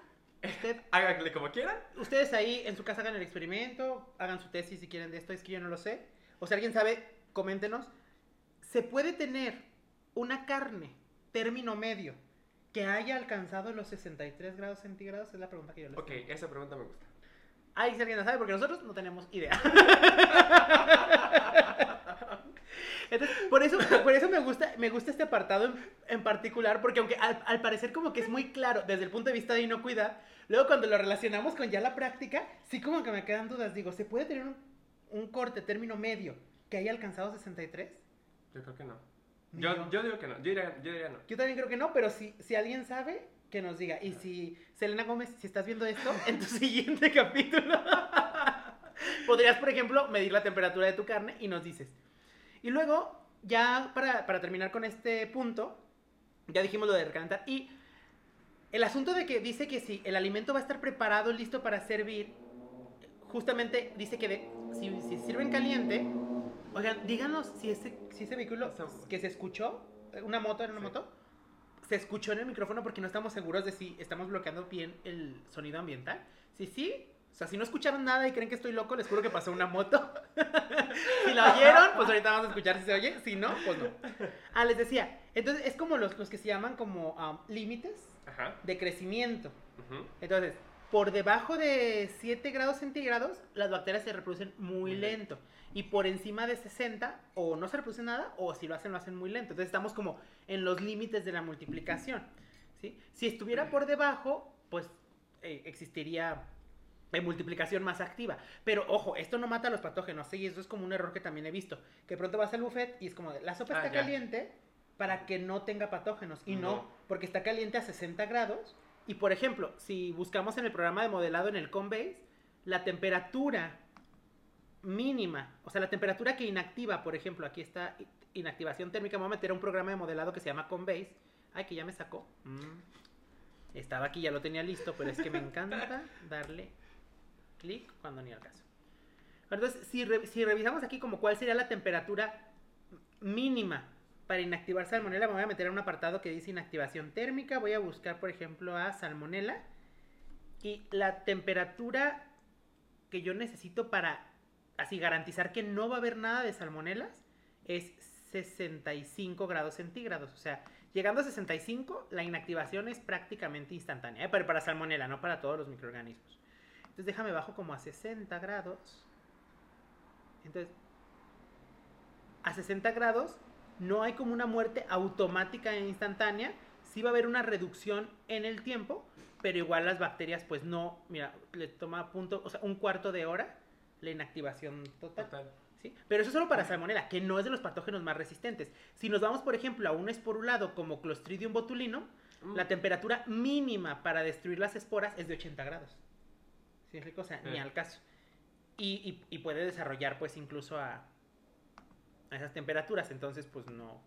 usted, Háganle como quieran. ustedes ahí en su casa hagan el experimento, hagan su tesis si quieren de esto, es que yo no lo sé. O si alguien sabe, coméntenos. ¿Se puede tener una carne término medio que haya alcanzado los 63 grados centígrados? Es la pregunta que yo les Ok, tengo. esa pregunta me gusta. Ahí si alguien la sabe, porque nosotros no tenemos idea. Entonces, por eso, por eso me gusta, me gusta este apartado en, en particular, porque aunque al, al parecer como que es muy claro desde el punto de vista de inocuidad, luego cuando lo relacionamos con ya la práctica, sí como que me quedan dudas. Digo, ¿se puede tener un, un corte término medio que haya alcanzado 63? Yo creo que no. Yo, yo. yo digo que no. Yo diría, yo diría no. Yo también creo que no, pero si, si alguien sabe, que nos diga. Y si, Selena Gómez, si estás viendo esto, en tu siguiente capítulo, podrías, por ejemplo, medir la temperatura de tu carne y nos dices. Y luego, ya para, para terminar con este punto, ya dijimos lo de recalentar. Y el asunto de que dice que si el alimento va a estar preparado, listo para servir, justamente dice que de- si, si sirven caliente, oigan, díganos si ese, si ese vehículo que se escuchó, una moto, era una Sí. moto, se escuchó en el micrófono porque no estamos seguros de si estamos bloqueando bien el sonido ambiental. Si sí, o sea, si no escucharon nada y creen que estoy loco, les juro que pasó una moto. si la oyeron, pues ahorita vamos a escuchar si se oye. Si no, pues no. Ah, les decía, entonces es como los, los que se llaman como um, límites de crecimiento. ujú. Entonces, por debajo de 7 grados centígrados, las bacterias se reproducen muy lento. Y por encima de 60, o no se reproduce nada, o si lo hacen, lo hacen muy lento. Entonces, estamos como en los límites de la multiplicación. ¿sí? Si estuviera por debajo, pues eh, existiría eh, multiplicación más activa. Pero ojo, esto no mata a los patógenos, ¿sí? y eso es como un error que también he visto. Que pronto vas al buffet y es como, la sopa Ah, está ya. caliente para que no tenga patógenos. Y no, No. porque está caliente a 60 grados. Y por ejemplo, si buscamos en el programa de modelado en el Combase, la temperatura mínima, o sea, la temperatura que inactiva, por ejemplo, aquí está inactivación térmica, voy a meter a un programa de modelado que se llama Combase. Ay, que ya me sacó. Mm. Estaba aquí, ya lo tenía listo, pero es que me encanta darle clic cuando ni al caso. Entonces, si, re- si revisamos aquí como cuál sería la temperatura mínima para inactivar salmonela, me voy a meter a un apartado que dice inactivación térmica. Voy a buscar, por ejemplo, a salmonela. Y la temperatura que yo necesito para así garantizar que no va a haber nada de salmonelas es 65 grados centígrados. O sea, llegando a 65, la inactivación es prácticamente instantánea. ¿eh? Pero para salmonela, no para todos los microorganismos. Entonces déjame bajo como a 60 grados. Entonces, a 60 grados no hay como una muerte automática e instantánea. Sí va a haber una reducción en el tiempo, pero igual las bacterias pues no, mira, le toma punto, o sea, un cuarto de hora la inactivación total. Total. ¿sí? Pero eso es solo para salmonela, que no es de los patógenos más resistentes. Si nos vamos, por ejemplo, a un esporulado como Clostridium botulinum, Mm. la temperatura mínima para destruir las esporas es de 80 grados. ¿Sí me explico? O sea, ni Eh. al caso. Y, y- y puede desarrollar, pues, incluso a, a esas temperaturas. Entonces, pues, no.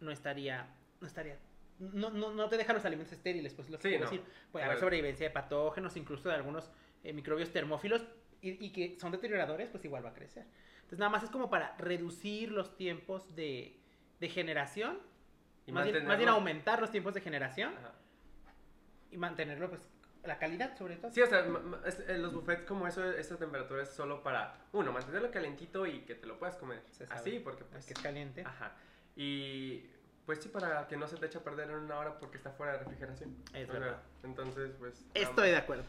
No estaría. No estaría. No, no, no te deja los alimentos estériles, pues, lo que Sí, no. decir. Puede haber sobrevivencia de patógenos, incluso de algunos eh, microbios termófilos y, y que son deterioradores, pues igual va a crecer. Entonces, nada más es como para reducir los tiempos de, de generación Y más bien, más bien mantenerlo- aumentar los tiempos de generación Ajá. y mantenerlo, pues, la calidad sobre todo. Sí, o sea, es- eh, los buffets como eso, esta temperatura es solo para, uno, mantenerlo calentito y que te lo puedas comer. Así, porque pues... que es caliente. Ajá. Y pues sí, para que no se te eche a perder en una hora porque está fuera de refrigeración. Es O sea, verdad. entonces, pues... Estoy de acuerdo.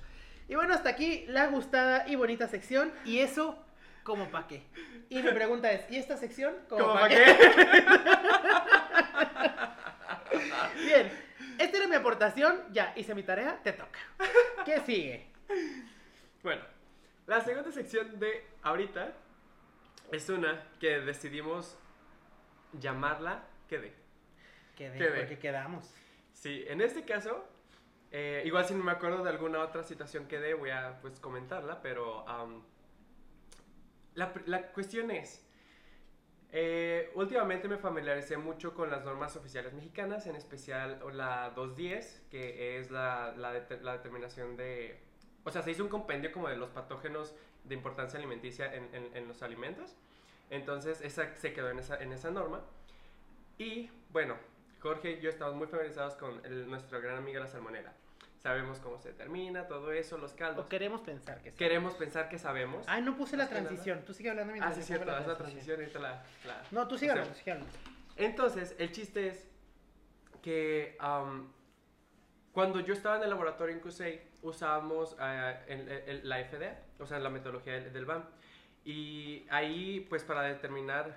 Y bueno, hasta aquí la gustada y bonita sección. Y eso, ¿como para qué? Y mi pregunta es, ¿y esta sección? ¿Como ¿Cómo pa' qué? Bien, esta era mi aportación. Ya, hice mi tarea, te toca. ¿Qué sigue? Bueno, la segunda sección de ahorita es una que decidimos llamarla ¿qué de? Quedé, Quedé. porque quedamos. Sí, en este caso, eh, igual si no me acuerdo de alguna otra situación que dé, voy a pues comentarla, pero la, la cuestión es, eh, últimamente me familiaricé mucho con las normas oficiales mexicanas, en especial la 210, que es la, la, det- la determinación de... O sea, se hizo un compendio como de los patógenos de importancia alimenticia en, los alimentos. Entonces, esa se quedó en esa, en esa norma. Y bueno, Jorge y yo estamos muy familiarizados con el- nuestra gran amiga la salmonela. Sabemos cómo se determina, todo eso, los caldos. O queremos pensar que sí. Queremos pensar que sabemos. Ay, no puse la nada. transición. Tú sigue hablando Ah, mientras sí, yo cierto, haz la transición, ahorita la... la- No, tú sigue hablando, sigue hablando. Entonces, el chiste es que am, cuando yo estaba en el laboratorio en QSEI, usábamos eh, el- el- la FDA, o sea, la metodología del, del BAM. Y ahí, pues, para determinar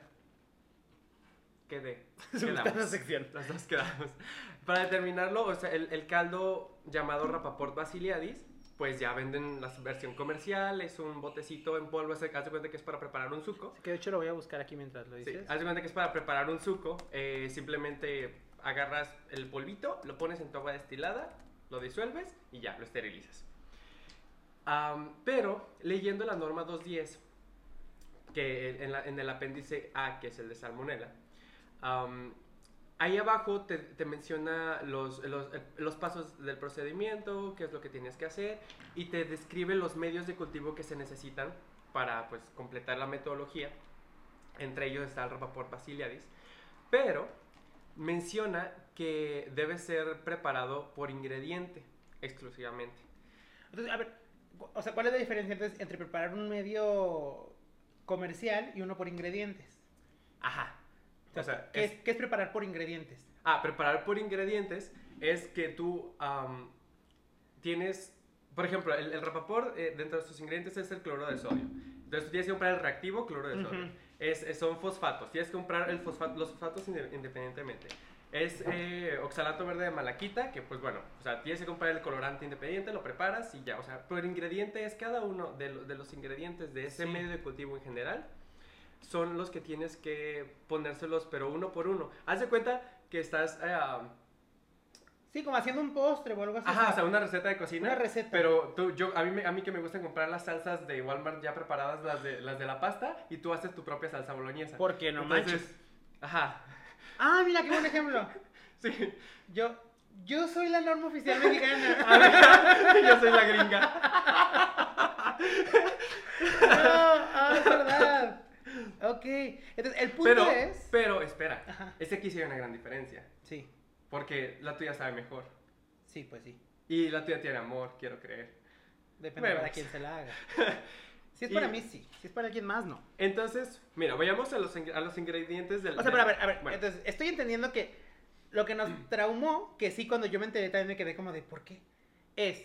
qué de... Quedamos. gustada sección. Los dos quedamos. Para determinarlo, o sea, el, el caldo llamado Rapaport basiliadis, pues ya venden la versión comercial, es un botecito en polvo, se hace cuenta que es para preparar un suco. Que de hecho lo voy a buscar aquí mientras lo Sí, dices. haz de cuenta que es para preparar un suco. eh, simplemente agarras el polvito, lo pones en tu agua destilada, lo disuelves y ya, lo esterilizas. Am, pero leyendo la norma 210, que en, la- en el apéndice A, que es el de salmonela, am, ahí abajo te, te menciona los, los, eh, los pasos del procedimiento, qué es lo que tienes que hacer, y te describe los medios de cultivo que se necesitan para pues, completar la metodología. Entre ellos está el Rapaport baciliaris. Pero menciona que debe ser preparado por ingrediente exclusivamente. Entonces, a ver, o sea, ¿cuál es la diferencia entonces entre preparar un medio comercial y uno por ingredientes? Ajá. O sea, ¿qué, es- es, qué es preparar por ingredientes? Ah, preparar por ingredientes es que tú tienes, por ejemplo, el, el Rapaport eh, dentro de sus ingredientes es el cloro de sodio. Entonces tú tienes que comprar el reactivo cloro de sodio. Es, es- son fosfatos, tienes que comprar el fosfato, los fosfatos inde- independientemente. Es eh, oxalato verde de malaquita, que pues bueno, o sea, tienes que comprar el colorante independiente, lo preparas y ya, o sea, pero el ingrediente es cada uno de, lo- de los ingredientes de ese Sí. medio de cultivo en general, son los que tienes que ponérselos, pero uno por uno. Haz de cuenta que estás... eh, Sí, como haciendo un postre o algo así. Ajá, o sea, una receta de cocina. Una receta. Pero tú, yo, a mí, me- a mí que me gustan comprar las salsas de Walmart ya preparadas, las de, las de la pasta, y tú haces tu propia salsa boloñesa. Porque no Entonces, manches. Ajá, Ah, mira, qué buen ejemplo. sí. Yo, yo soy la norma oficial mexicana. yo soy la gringa. No, ah, es verdad. Ok. Entonces, el punto Pero, es. pero, espera, Ajá. es que aquí sí hay una gran diferencia. Sí, Porque la tuya sabe mejor. sí, pues sí. Y la tuya tiene amor, quiero creer. Depende Vemos. para quién se la haga. Si es Y- para mí, sí. Si es para alguien más, no. Entonces, mira, vayamos a los, a los ingredientes del... O sea, pero a ver, a ver. bueno, Entonces, estoy entendiendo que lo que nos traumó, que sí, cuando yo me enteré también me quedé como de, ¿por qué? Es.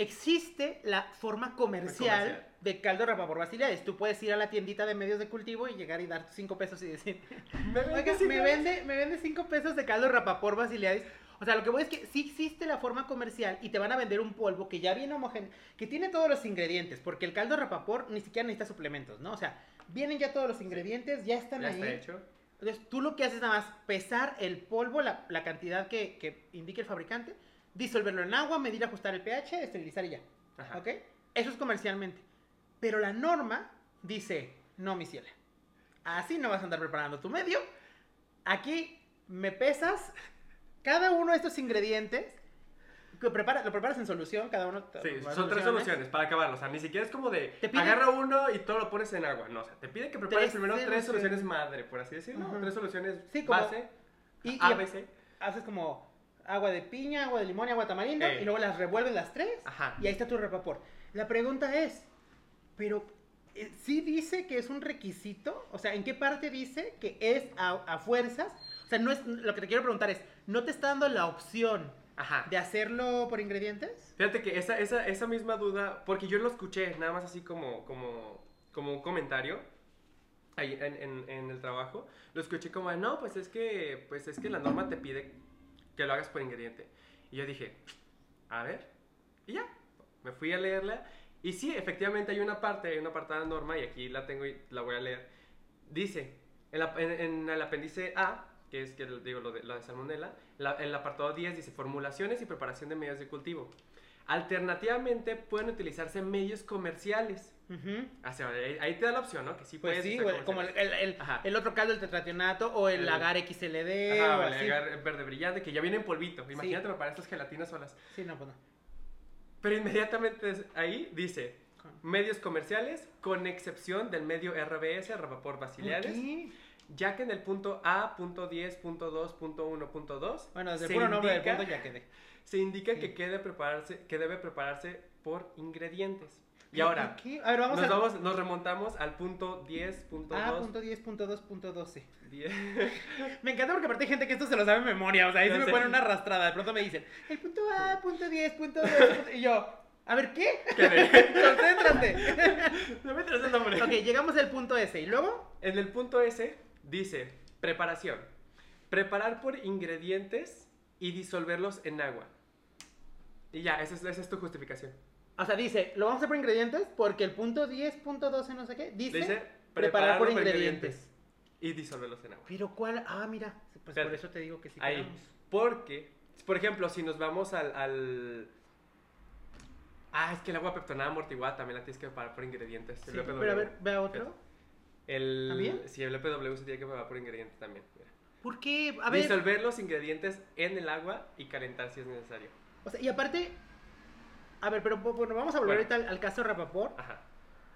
Existe la forma comercial, Comercial. de caldo rapapor basilares. Tú puedes ir a la tiendita de medios de cultivo y llegar y dar cinco pesos y decir, ¿me Oiga, vendes me vende, me vende 5 pesos de caldo rapapor basilearis. O sea, lo que voy es que sí existe la forma comercial y te van a vender un polvo que ya viene homogéneo, que tiene todos los ingredientes, porque el caldo rapapor ni siquiera necesita suplementos, ¿no? O sea, vienen ya todos los ingredientes, ya están Ya ahí. está hecho. Entonces, tú lo que haces es nada más pesar el polvo, la, la cantidad que, que indique el fabricante, disolverlo en agua, medir, ajustar el pH, esterilizar y ya. Ajá. ¿Ok? Eso es comercialmente. Pero la norma dice, no, mi ciela. Así no vas a andar preparando tu medio. Aquí me pesas cada uno de estos ingredientes. Que prepara, lo preparas en solución, cada uno. Sí, a son tres soluciones. para acabarlo. O sea, ni siquiera es como de Te pide- agarra uno y todo lo pones en agua. No, o sea, te pide que prepares primero tres soluciones. madre, por así decirlo. Tres soluciones Sí, como- base, Y, y ABC. haces como agua de piña, agua de limón y agua de tamarindo. Ey. Y luego las revuelves las tres. Ajá. Y ahí está tu rapapor. La pregunta es, pero eh, ¿sí dice que es un requisito? O sea, ¿en qué parte dice que es a, a fuerzas? O sea, no es, lo que te quiero preguntar es, ¿no te está dando la opción Ajá. de hacerlo por ingredientes? Fíjate que esa, esa, esa misma duda, porque yo lo escuché nada más así como, como, como un comentario ahí en, en, en el trabajo, lo escuché como, no, pues es que, pues es que la norma te pide que lo hagas por ingrediente. Y yo dije, a ver, y ya, me fui a leerla. Y sí, efectivamente hay una parte, hay una apartada norma, y aquí la tengo y la voy a leer. Dice, en, la- en- en el apéndice A, que es que digo lo de, lo de salmonela, la- el apartado 10 dice formulaciones y preparación de medios de cultivo. Alternativamente pueden utilizarse medios comerciales. Ujú. O sea, ahí, te da la opción, ¿no? Que sí Pues puedes sí, como el, comerciales. el- el- Ajá. el otro caldo, el tetrationato, o el, agar XLD, Ajá, o el así. agar verde brillante, que ya viene en polvito. Imagínate preparar estas gelatinas solas. Sí, no, pues no. Pero inmediatamente ahí dice medios comerciales, con excepción del medio RBS, Rapaport ¿Por Baciliares, qué? Ya que en el punto A, punto 10, punto 2, punto 1, punto 2, Bueno, desde el puro nombre del punto ya quedé. se indica Sí. que, quede prepararse, que debe prepararse por ingredientes. Y ahora. A ver, vamos nos, a... vamos- nos remontamos al punto 10, punto Ah, 2, punto 10, punto 2, punto 12. 10. Me encanta porque aparte hay gente que esto se lo sabe en memoria, o sea, ahí Ya se me sé. pone una arrastrada, de pronto me dicen, el punto A, punto 10, punto 2, punto-". y yo, a ver, ¿qué? Concéntrate. No me traes el nombre. ok, llegamos al punto S, y luego, En el punto S dice preparación. Preparar por ingredientes y disolverlos en agua. Y ya, esa es, esa es tu justificación. o sea, dice, lo vamos a hacer por ingredientes porque el punto 10, punto 12, no sé qué, dice, Dice preparar por ingredientes. y disolverlos en agua. Pero ¿cuál? Ah, mira, pues por Espérate. eso te digo que sí Ahí. quedamos. Porque, por ejemplo, si nos vamos al, al, Ah, es que el agua peptonada amortiguada también la tienes que preparar por ingredientes. Sí, pero a ver, ve a otro. El, ¿También? Sí, el EPW se tiene que preparar por ingredientes también. mira. ¿Por qué? A ver. Disolver los ingredientes en el agua y calentar si es necesario. O sea, y aparte. A ver, pero bueno, vamos a volver Bueno. ahorita al, al caso Rapaport. Ajá.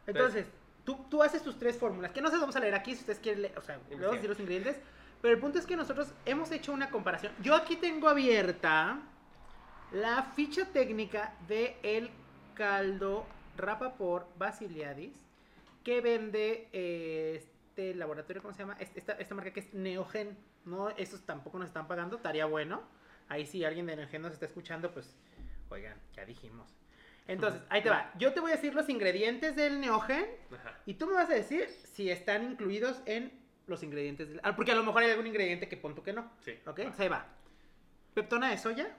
Entonces, tú, tú haces tus tres fórmulas, que no se las vamos a leer aquí si ustedes quieren leer, o sea, vamos a decir los ingredientes, pero el punto es que nosotros hemos hecho una comparación. Yo aquí tengo abierta la ficha técnica de el caldo Rapaport Basiliadis que vende eh, este laboratorio, ¿cómo se llama? Este- Esta, esta marca que es Neogen, ¿no? Esos tampoco nos están pagando, estaría bueno. Ahí si alguien de Neogen nos está escuchando, pues, oigan, ya dijimos. Entonces, ahí te va. Yo te voy a decir los ingredientes del Neogen Ajá. y tú me vas a decir si están incluidos en los ingredientes del... Ah, porque a lo mejor hay algún ingrediente que pon tú que no. Sí. ¿Ok? Entonces ahí va. Peptona de soya,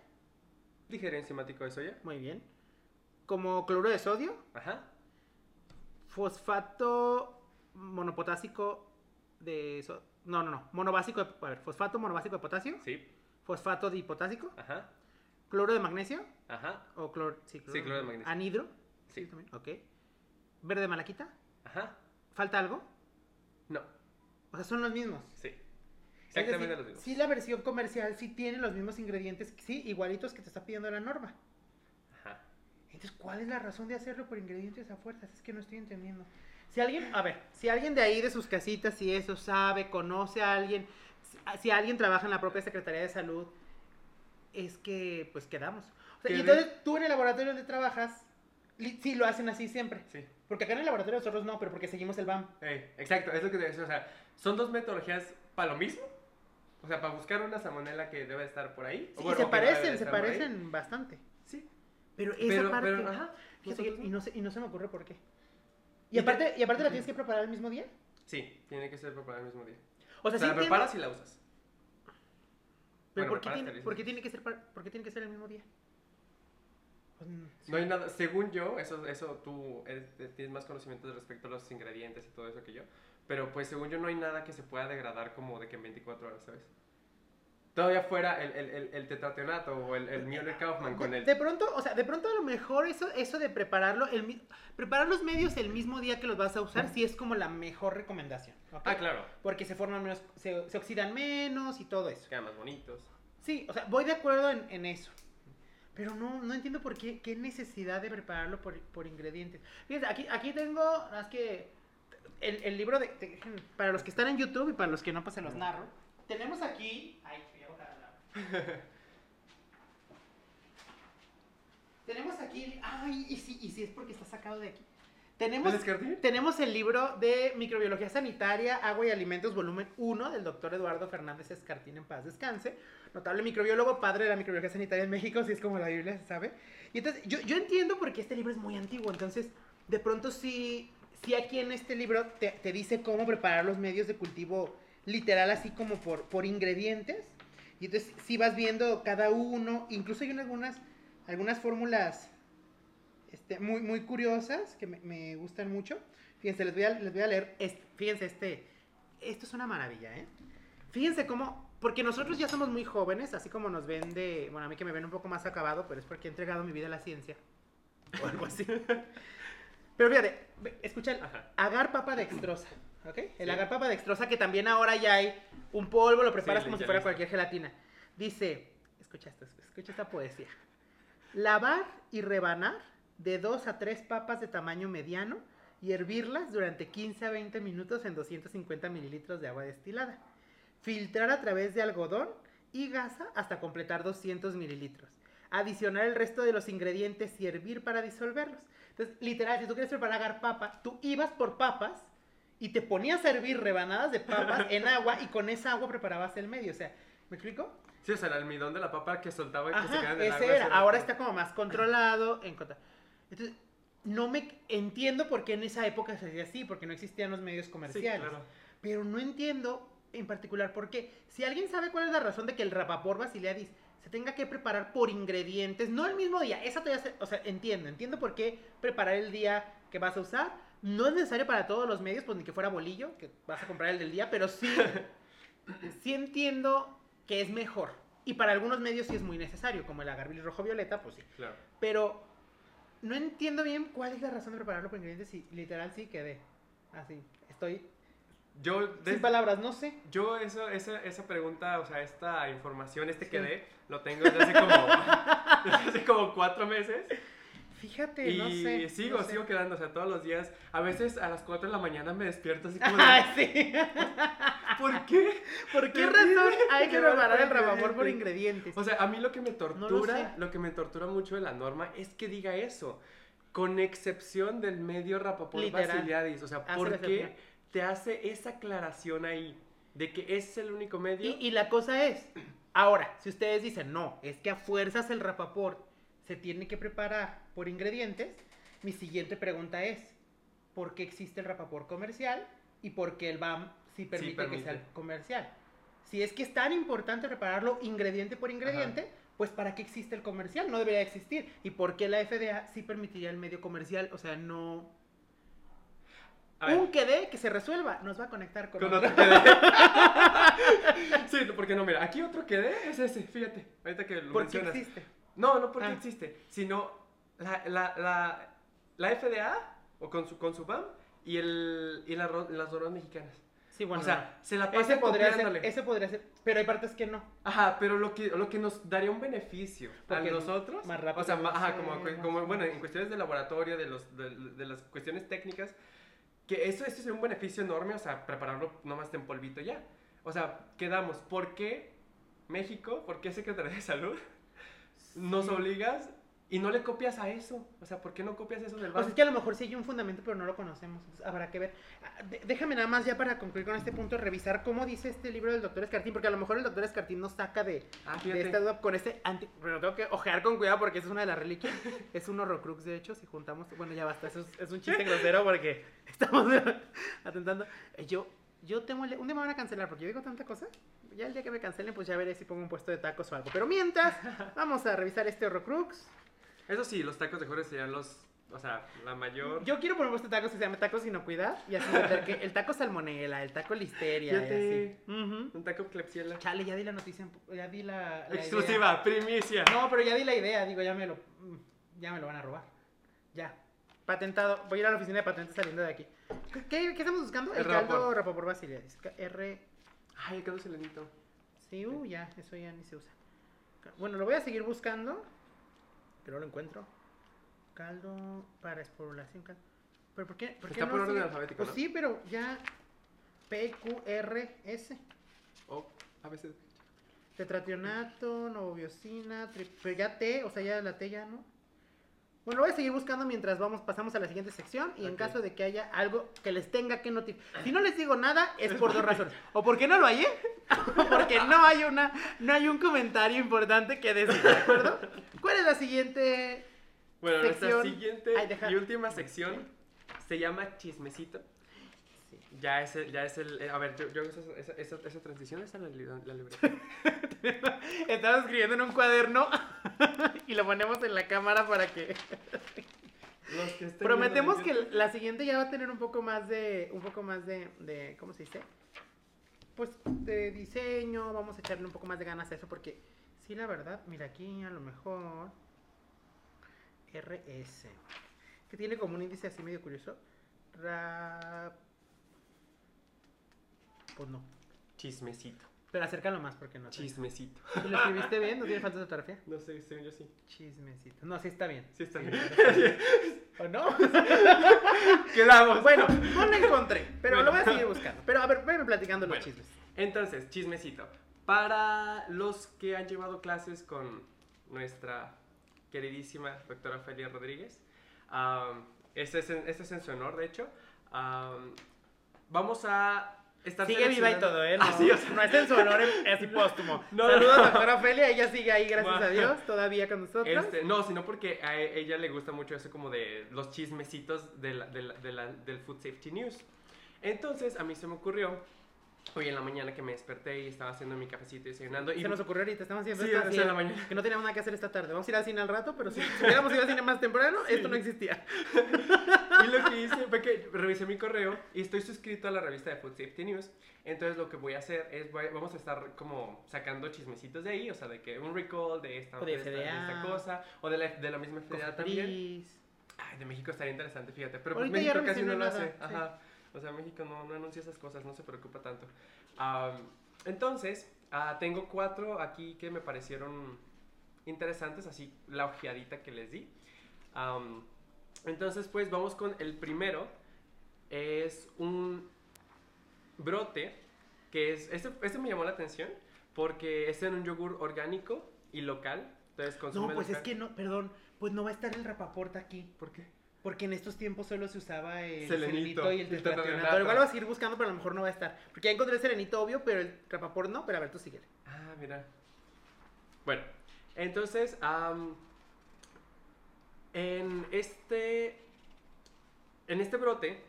Ligero enzimático de soya. muy bien. Como cloruro de sodio, Ajá. Fosfato monopotásico de... so- No, no, no. Monobásico de... A ver, fosfato monobásico de potasio, Sí. fosfato dipotásico, Ajá. cloro de magnesio Ajá. o cloro... Sí, Sí, cloro de magnesio. Anhidro. Sí. también. Ok. Verde malaquita. Ajá. ¿Falta algo? No. O sea, son los mismos. Sí. Exactamente decir, los mismos. Sí, la versión comercial sí tiene los mismos ingredientes, sí, igualitos que te está pidiendo la norma. Entonces, ¿cuál es la razón de hacerlo por ingredientes a fuerzas? Es que no estoy entendiendo. Si alguien, a ver, si alguien de ahí de sus casitas, si eso sabe, conoce a alguien, si, alguien trabaja en la propia Secretaría de Salud, es que, pues quedamos. O sea, y entonces tú en el laboratorio donde trabajas, sí lo hacen así siempre. Sí. Porque acá en el laboratorio nosotros no, pero porque seguimos el BAM. Ey, exacto, es lo que te decía. O sea, son dos metodologías para lo mismo. O sea, para buscar una salmonela que debe estar por ahí. o Sí, bueno, se o debe parecen, se ahí. parecen bastante. Pero esa Pero, parte... pero, ajá. Fíjate que- y, no. se, y no se me ocurre por qué. Y Y aparte, y aparte la tienes que preparar el mismo día. Sí, tiene que ser preparada el mismo día. O O sea, sí la preparas y la usas. pero bueno, ¿por, qué tiene, te por qué dices. tiene que ser par- por qué tiene que ser el mismo día? Pues, sí. No hay nada, según yo, eso, eso tú eres- tienes más conocimientos respecto a los ingredientes y todo eso que yo. Pero pues según yo no hay nada que se pueda degradar como de que en 24 horas, ¿sabes? Todavía fuera el, el, el, el o el, el Müller Kaufman con de, el... de pronto, o sea, de pronto a lo mejor eso, eso de prepararlo, el, preparar los medios el mismo día que los vas a usar, sí es como la mejor recomendación. Ah, claro. Porque se forman menos, se, se oxidan menos y todo eso. Quedan más bonitos. Sí, o sea, voy de acuerdo en, en eso. Pero no, no entiendo por qué, qué necesidad de prepararlo por, por ingredientes. Fíjense, aquí, aquí tengo, más que el, el libro de, de- para los que están en YouTube y para los que no, pues se los narro. Tenemos aquí, ay, voy a botar la- Tenemos aquí, ay, y si, y si es porque está sacado de aquí. Tenemos, tenemos el libro de Microbiología Sanitaria, Agua y Alimentos, volumen 1, del doctor Eduardo Fernández Escartín, en paz descanse. Notable microbiólogo, padre de la microbiología sanitaria en México, si es como la Biblia, se sabe. Y entonces, yo, yo entiendo porque este libro es muy antiguo, entonces, de pronto sí, sí aquí en este libro te, te dice cómo preparar los medios de cultivo literal, así como por, por ingredientes. Y entonces, sí vas viendo cada uno, incluso hay algunas, algunas fórmulas este, muy, muy curiosas que me, me gustan mucho. Fíjense, les voy a, les voy a leer. este- fíjense, este. Esto es una maravilla, ¿eh? Fíjense cómo. Porque nosotros ya somos muy jóvenes, así como nos ven de. Bueno, a mí que me ven un poco más acabado, pero es porque he entregado mi vida a la ciencia. O algo así. pero fíjate, escucha agar papa dextrosa. ¿Ok? El Sí. agar papa dextrosa, que también ahora ya hay un polvo, lo preparas Sí, como si fuera cualquier gelatina. Dice. Escucha esto, escucha esta poesía. Lavar y rebanar de 2 a 3 papas de tamaño mediano y hervirlas durante 15 a 20 minutos en 250 mililitros de agua destilada. Filtrar a través de algodón y gasa hasta completar 200 mililitros. Adicionar el resto de los ingredientes y hervir para disolverlos. Entonces, literal, si tú quieres preparar garpapa, tú ibas por papas y te ponías a hervir rebanadas de papas en agua y con esa agua preparabas el medio. O sea, ¿me explico? Sí, o sea, el almidón de la papa que soltaba y que se quedaba en el ese agua, era. Ahora está como más controlado. En contra- Entonces, no me entiendo por qué en esa época se hacía así, porque no existían los medios Sí, comerciales. claro. Pero no entiendo en particular por qué. Si alguien sabe cuál es la razón de que el rapapor basiliadis se tenga que preparar por ingredientes, no el mismo día, esa todavía se- o sea, entiendo, entiendo por qué preparar el día que vas a usar. No es necesario para todos los medios, pues ni que fuera bolillo, que vas a comprar el del día, pero sí, sí entiendo que es mejor. Y para algunos medios sí es muy necesario, como el agarbil rojo violeta, pues sí. Claro. Pero no entiendo bien cuál es la razón de prepararlo por ingredientes y literal sí quedé. Así, estoy Yo, sin palabras, no sé. yo eso, esa, esa pregunta, o sea, esta información, este que dé, lo tengo desde hace como, desde hace como cuatro meses. Fíjate, Y no sé. sigo, no sé. sigo quedando, o sea, todos los días. A veces a las 4 de la mañana me despierto así como de, Ay, sí. ¿por qué? ¿Por qué razón hay que ¿qué va preparar el rapaport por ingredientes? O sea, a mí lo que me tortura, lo, que me tortura mucho de la norma es que diga eso. Con excepción del medio Rapaport Literal. Basiliadis. O sea, Hace ¿por qué te hace esa aclaración ahí? De que es el único medio. Y, y la cosa es, ahora, si ustedes dicen, no, es que a fuerzas el rapaport se tiene que preparar por ingredientes, mi siguiente pregunta es, ¿por qué existe el rapaport comercial y por qué el BAM sí permite, permite. que sea comercial? Si es que es tan importante prepararlo ingrediente por ingrediente, pues ¿para qué existe el comercial? No debería existir. ¿Y por qué la FDA sí permitiría el medio comercial? O sea, no... Un quede que se resuelva, nos va a conectar con, con otro. otro sí, porque no, mira, aquí otro quedé es ese, fíjate. Ahorita que lo ¿Por qué mencionas. existe? No, no porque Ah. existe, sino la, la, la, la FDA o con su, con su BAM y, el, y la las normas mexicanas. Sí, bueno, o sea, se la ese pasan podría, ser, ese podría ser, pero hay partes que no. Ajá, pero lo que, lo que nos daría un beneficio Porque a nosotros, más rápido o sea, ajá, como, bueno, en cuestiones de laboratorio, de, los, de, de las cuestiones técnicas, que eso, eso es un beneficio enorme, o sea, prepararlo nomás en polvito ya. O sea, quedamos, ¿por qué México, por qué Secretaría de Salud nos obligas y no le copias a eso? O sea, ¿por qué no copias eso del O sea, es que a lo mejor sí hay un fundamento, pero no lo conocemos. Entonces, habrá que ver. Ah, de- déjame nada más ya para concluir con este punto, revisar cómo dice este libro del doctor Escartín, porque a lo mejor el doctor Escartín nos saca de, Ah, de esta duda con este anti... Pero tengo que ojear con cuidado porque esa es una de las reliquias. Es un horrocrux, de hecho, si juntamos... Bueno, ya basta, eso es, es un chiste grosero porque estamos atentando. Eh, Yo, yo temo... el- Un día me van a cancelar porque yo digo tanta cosa. Ya el día que me cancelen, pues ya veré si pongo un puesto de tacos o algo. Pero mientras, vamos a revisar este horrocrux. Eso sí, los tacos de Jorge serían los, o sea, la mayor... Yo quiero poner un puesto de tacos que se llame tacos inocuidad y así meter que el taco salmonela, el taco listeria y así. Ujú. Un taco clepsiela. Chale, ya di la noticia, ya di la, la Exclusiva, primicia. idea. No, pero ya di la idea, digo, ya me lo ya me lo van a robar. Ya. Patentado. Voy a ir a la oficina de patentes saliendo de aquí. ¿Qué, qué estamos buscando? El, El caldo. Dice que R Ay, el caldo selenito. Sí, uh, ya, eso ya ni se usa. Bueno, lo voy a seguir buscando, pero no lo encuentro. Caldo para esporulación. cal- ¿Pero por qué? ¿Por qué Está por orden sigue? alfabético, Pues ¿no? sí, pero ya P, Q, R, S. Oh, a veces. Tetrationato, novobiosina, tri- pero ya T, o sea, ya la T ya no. Bueno, voy a seguir buscando mientras vamos, pasamos a la siguiente sección y en caso de que haya algo que les tenga que notificar. Si no les digo nada, es por dos razones. O porque no lo hallé, o porque no hay una, no hay un comentario importante que decir, ¿de acuerdo? ¿Cuál es la siguiente? Bueno, nuestra Sección. siguiente Ay, deja- y última sección se llama Chismecito. Ya es el, ya es el, eh, a ver, yo, yo esa, esa, esa, esa transición está en la, la libreta. Estamos escribiendo en un cuaderno y lo ponemos en la cámara para que Los que estén Prometemos que la siguiente ya va a tener un poco más de, un poco más de, de, ¿cómo se dice? Pues de diseño, vamos a echarle un poco más de ganas a eso porque sí, la verdad, mira aquí a lo mejor RS, que tiene como un índice así medio curioso. Rap... Pues no, Chismecito. pero acércalo más porque no. Chismecito. ¿Y ¿Lo escribiste bien? ¿No tiene falta de ortografía? No sé, según yo sí. Chismecito. No, sí está bien. Sí está bien. ¿O no? Quedamos. Bueno, no lo encontré, pero Bueno. lo voy a seguir buscando. Pero a ver, véame platicando los Bueno. chismes. Entonces, chismecito. Para los que han llevado clases con nuestra queridísima doctora Felia Rodríguez, am, este, es en, este es en su honor, de hecho. am, vamos a Sigue viva y todo, ¿eh? No, Ah, sí, o sea, no es en su honor, es así póstumo. No, Saludos no. a doctora Ofelia, ella sigue ahí, gracias a Dios, todavía con nosotros. Este, no, sino porque a e- ella le gusta mucho eso como de los chismecitos de la- de la- de la- del Food Safety News. Entonces, a mí se me ocurrió, hoy en la mañana que me desperté y estaba haendo mi cafecito y desayunando. Y Se nos ocurrió ahorita, estamos haciendo Sí, esto a las así, seis de la mañana. que no teníamos nada que hacer esta tarde. Vamos a ir al cine al rato, pero si, si hubiéramos ido al cine más temprano, esto no existía. Y lo que hice fue que revisé mi correo y estoy suscrito a la revista de Food Safety News. Entonces lo que voy a hacer es, voy- vamos a estar como sacando chismecitos de ahí, o sea, de que un recall de esta, de de esta, de esta cosa, o de la, de la misma FDA también. Ay, de México estaría interesante, fíjate. Pero pues Ahorita México casi no lo hace. sí. Ajá. O sea, México no, no anuncia esas cosas, no se preocupa tanto. Entonces, ah, tengo cuatro aquí que me parecieron interesantes, así la ojeadita que les di. Entonces, pues vamos con el primero. Es un brote que es. Este, este me llamó la atención porque es en un yogur orgánico y local. Entonces, No, consume pues es que no, perdón, pues no va a estar el rapaporta aquí. ¿Por qué? Porque en estos tiempos solo se usaba el Selenito selenito y el tetrationato. Igual lo vas a ir buscando, pero a lo mejor no va a estar. Porque ya encontré el selenito obvio, pero el rapaport no. Pero a ver, tú síguele. Ah, mira. Bueno, entonces, am, en este, en este brote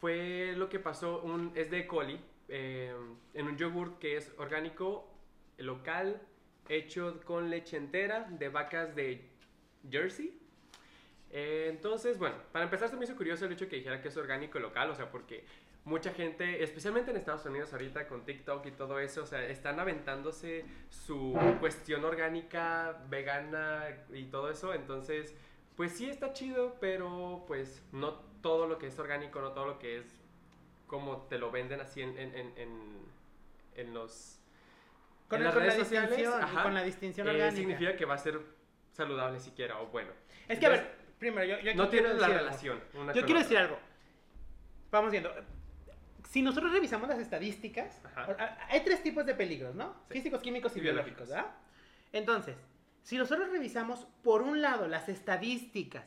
fue lo que pasó, un, es de E. coli, eh, en un yogur que es orgánico, local, hecho con leche entera de vacas de Jersey. Eh, entonces, bueno, para empezar se me hizo curioso el hecho que dijera que es orgánico y local, o sea, porque mucha gente, especialmente en Estados Unidos ahorita con TikTok y todo eso, o sea, están aventándose su cuestión orgánica, vegana y todo eso, entonces, pues sí está chido, pero pues no todo lo que es orgánico, no todo lo que es como te lo venden así en, en, en, los... Con, en el- las con la redes sociales, ajá, con la distinción eh, orgánica. significa que va a ser saludable siquiera, o bueno. Es que, a ver, primero, yo, yo no tienen la relación. una Yo quiero decir algo. Vamos viendo. Si nosotros revisamos las estadísticas, Ajá. hay tres tipos de peligros, ¿no? Sí. Físicos, químicos y Y biológicos, biológicos. ¿verdad? Entonces, si nosotros revisamos, por un lado, las estadísticas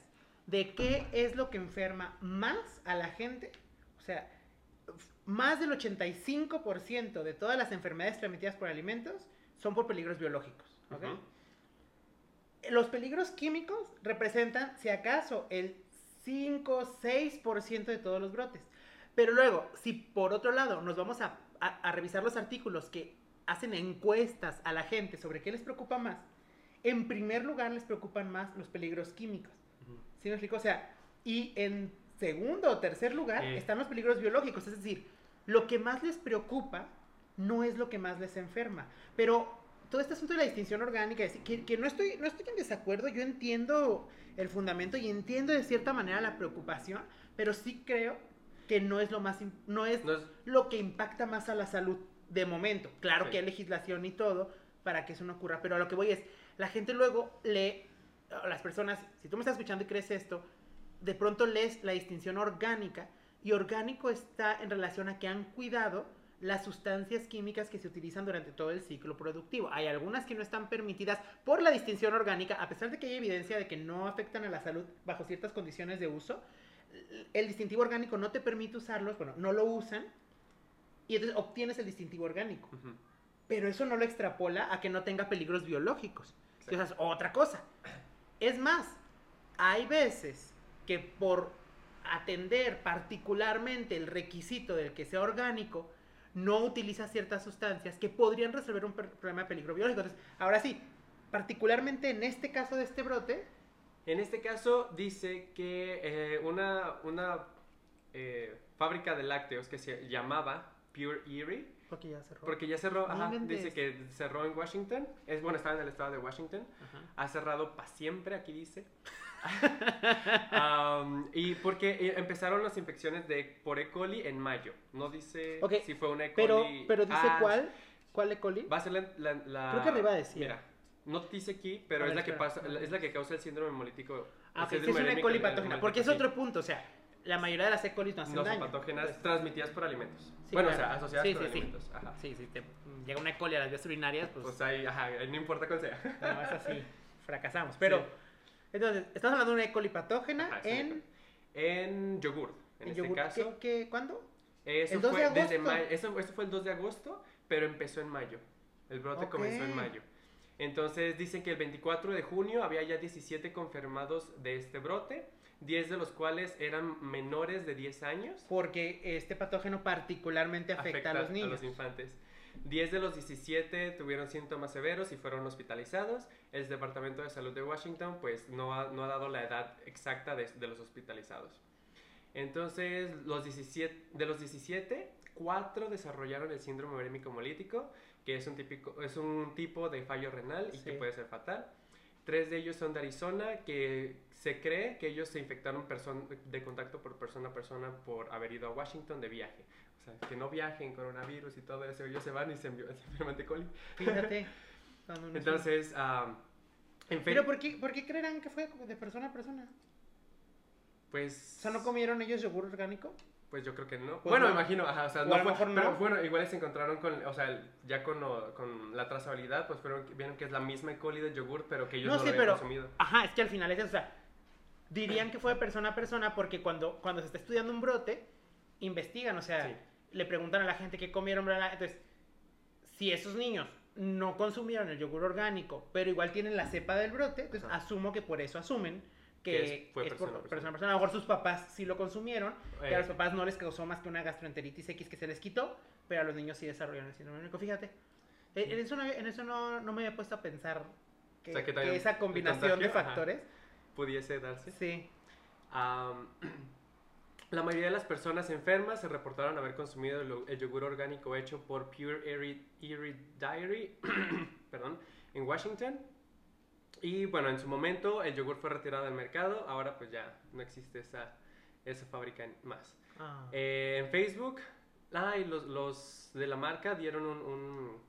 de qué es lo que enferma más a la gente, o sea, más del 85% de todas las enfermedades transmitidas por alimentos son por peligros biológicos, ¿ok? Ujú. Los peligros químicos representan, si acaso, el 5 6% de todos los brotes. Pero luego, si por otro lado nos vamos a, a- a revisar los artículos que hacen encuestas a la gente sobre qué les preocupa más, en primer lugar les preocupan más los peligros químicos. ¿Sí me explico? O sea, y en segundo o tercer lugar Eh. están los peligros biológicos. Es decir, lo que más les preocupa no es lo que más les enferma. Pero todo este asunto de la distinción orgánica, que, que no, estoy, no estoy en desacuerdo, yo entiendo el fundamento y entiendo de cierta manera la preocupación, pero sí creo que no es lo más, no es No es- lo que impacta más a la salud de momento. Claro Sí. que hay legislación y todo para que eso no ocurra, pero a lo que voy es, la gente luego lee, las personas, si tú me estás escuchando y crees esto, de pronto lees la distinción orgánica y orgánico está en relación a que han cuidado las sustancias químicas que se utilizan durante todo el ciclo productivo. Hay algunas que no están permitidas por la distinción orgánica, a pesar de que hay evidencia de que no afectan a la salud bajo ciertas condiciones de uso. El distintivo orgánico no te permite usarlos, bueno, no lo usan y entonces obtienes el distintivo orgánico. Pero eso no lo extrapola a que no tenga peligros biológicos. Sí. Es otra cosa. Es más, hay veces que por atender particularmente el requisito del que sea orgánico, no utiliza ciertas sustancias que podrían resolver un problema de peligro biológico. Entonces, ahora sí, particularmente en este caso de este brote, En este caso dice que eh, una, una eh, fábrica de lácteos que se llamaba Pure Erie, porque ya cerró. porque ya cerró, ajá, dice que cerró en Washington, es bueno, estaba en el estado de Washington, Ajá. ha cerrado para siempre, aquí dice. Y porque eh, empezaron las infecciones de por E. coli en mayo. No dice si fue una E. Pero, coli. pero dice Ah, cuál, cuál E. coli. Va a ser la, la- la- Creo que arriba decía. Mira, no dice aquí, pero es la que pasa, es la que causa el síndrome hemolítico. Ah, el ok, sí, es una E. coli patógena, porque es otro punto, o sea, la mayoría de las E. coli no hacen No son daño. patógenas Pues, transmitidas por alimentos. Sí, bueno, claro. o sea, asociadas Sí, por sí, alimentos. Ajá. Sí, sí, te llega una E. coli a las vías urinarias, pues, Pues ahí, ajá, no importa cuál sea. no, es así, fracasamos. Pero, entonces, estamos hablando de una E. coli patógena Ajá, en, En yogur, en, en este yogur. caso. ¿Qué, qué, cuándo? Eso ¿El 2 de fue desde agosto? mayo. Eso, eso fue el 2 de agosto, pero empezó en mayo. El brote Ok. comenzó en mayo. Entonces dicen que el 24 de junio había ya 17 confirmados de este brote, 10 de los cuales eran menores de 10 años. Porque este patógeno particularmente afecta, a los niños. infantes. 10 de los 17 tuvieron síntomas severos y fueron hospitalizados. El Departamento de Salud de Washington pues no ha, no ha dado la edad exacta de, de los hospitalizados. Entonces, los 17, de los 17, 4 desarrollaron el síndrome urémico hemolítico, que es un, típico, es un tipo de fallo renal y Sí. que puede ser fatal. Tres de ellos son de Arizona, que se cree que ellos se infectaron de contacto por persona a persona por haber ido a Washington de viaje. O sea, que no viajen coronavirus y todo eso. Ellos se van y se enferman de coli. Fíjate. Entonces, ah, en Pero ¿por qué, ¿por qué creerán que fue de persona a persona? pues... O sea, ¿no comieron ellos yogur orgánico? Pues yo creo que no. Pues bueno, no. me imagino, ajá, o sea, O no a lo fue- mejor no. pero bueno, igual se encontraron con, o sea, ya con, con la trazabilidad, pues fueron, vieron que es la misma E. coli del yogur, pero que ellos no, No lo sé, habían pero- consumido. Ajá, es que al final es eso, o sea, dirían que fue de persona a persona porque cuando, cuando se está estudiando un brote, investigan, o sea, Sí. le preguntan a la gente qué comieron, bla, bla, entonces, si esos niños no consumieron el yogur orgánico, pero igual tienen la cepa del brote, entonces Ajá. asumo que por eso asumen que Que es, fue por persona a persona. persona a persona. Lo mejor sus papás sí lo consumieron, que Eh. a los papás no les causó más que una gastroenteritis X que se les quitó, pero a los niños sí desarrollaron el síndrome único. Fíjate, en en eso no, en eso no, no me había puesto a pensar que, O sea, que que esa combinación de contagio, ajá. factores. Pudiese darse. Sí. Am, la mayoría de las personas enfermas se reportaron haber consumido el, el yogur orgánico hecho por Pure Erie, Erie Dairy perdón, en Washington. Y bueno, en su momento el yogur fue retirado del mercado, ahora pues ya no existe esa, esa fábrica más. Ah. Eh, en Facebook, ah, y los, los de la marca dieron un, un,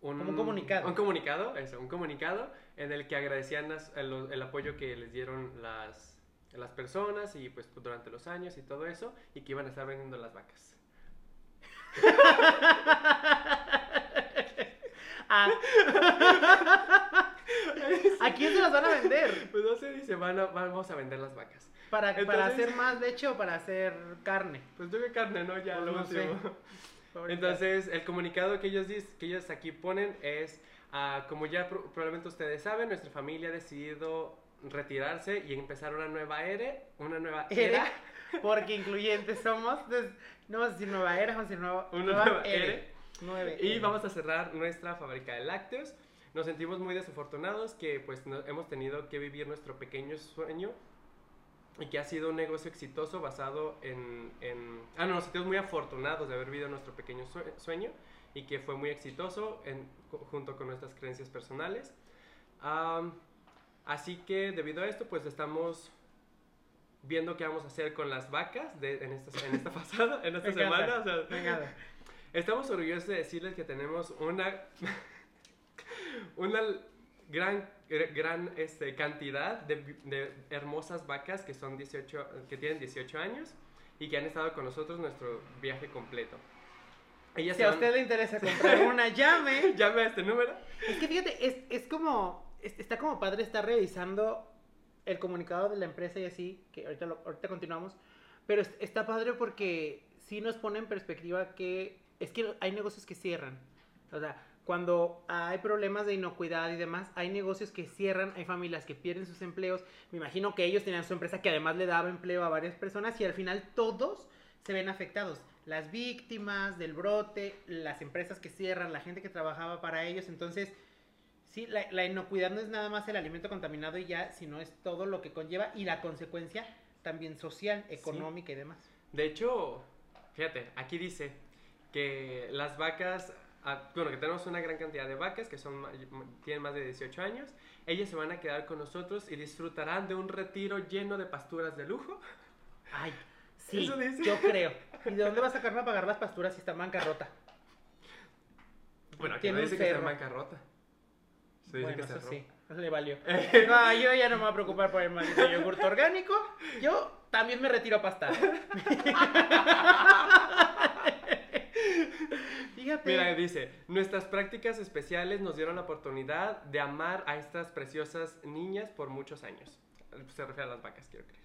un- Como un comunicado. Un comunicado, eso, un comunicado en el que agradecían las- el, el apoyo que les dieron las, las personas y pues durante los años y todo eso, y que iban a estar vendiendo las vacas. Ah. ¿A quién se las van a vender? Pues no sé, dice, van a- vamos a vender las vacas. ¿Para, ¿Para hacer más leche o para hacer carne? Pues tuve carne, ¿no? Ya Pues lo no último. Entonces, el comunicado que ellos, que ellos aquí ponen es, ah, como ya pro- probablemente ustedes saben, nuestra familia ha decidido retirarse y empezar una nueva era, una nueva Era, era, porque incluyentes somos. entonces, no vamos a decir nueva era, vamos a decir nueva, una nueva nueva era. Era, Nueve y era. vamos a cerrar nuestra fábrica de lácteos. Nos sentimos muy desafortunados que pues no- hemos tenido que vivir nuestro pequeño sueño y que ha sido un negocio exitoso basado en... en ah, no, nos sentimos muy afortunados de haber vivido nuestro pequeño sue- sueño y que fue muy exitoso en, junto con nuestras creencias personales. Am, así que debido a esto pues estamos viendo qué vamos a hacer con las vacas de, en, esta, en esta pasada, en esta Me encanta, semana. o sea, me. Estamos orgullosos de decirles que tenemos una, una gran, gran este, cantidad de, de hermosas vacas que, son 18, que tienen 18 años y que han estado con nosotros nuestro viaje completo. Ellas Si a van- usted le interesa comprar una, llame. Llame a este número. Es que fíjate, es, es como. es- está como padre estar revisando el comunicado de la empresa y así, que ahorita, lo- ahorita continuamos. Pero es- está padre porque sí nos pone en perspectiva que es que hay negocios que cierran. O sea, cuando hay problemas de inocuidad y demás, hay negocios que cierran, hay familias que pierden sus empleos. Me imagino que ellos tenían su empresa que además le daba empleo a varias personas y al final todos se ven afectados. Las víctimas del brote, las empresas que cierran, la gente que trabajaba para ellos. Entonces, sí, la, la inocuidad no es nada más el alimento contaminado y ya, sino es todo lo que conlleva y la consecuencia también social, económica y demás. De hecho, fíjate, aquí dice que las vacas, ah, bueno, que tenemos una gran cantidad de vacas que son, tienen más de 18 años. Ellas se van a quedar con nosotros y disfrutarán de un retiro lleno de pasturas de lujo. Ay, sí, Eso dice. yo creo. ¿Y de dónde va a sacar para pagar las pasturas si está en bancarrota? Bueno, aquí no dice que está en bancarrota. Se dice Bueno, que eso cerró. sí, eso le valió. No, yo ya no me voy a preocupar por el maldito yogurto orgánico. Yo también me retiro a pastar. Fíjate. Mira, dice, nuestras prácticas especiales nos dieron la oportunidad de amar a estas preciosas niñas por muchos años. Se refiere a las vacas, quiero creer.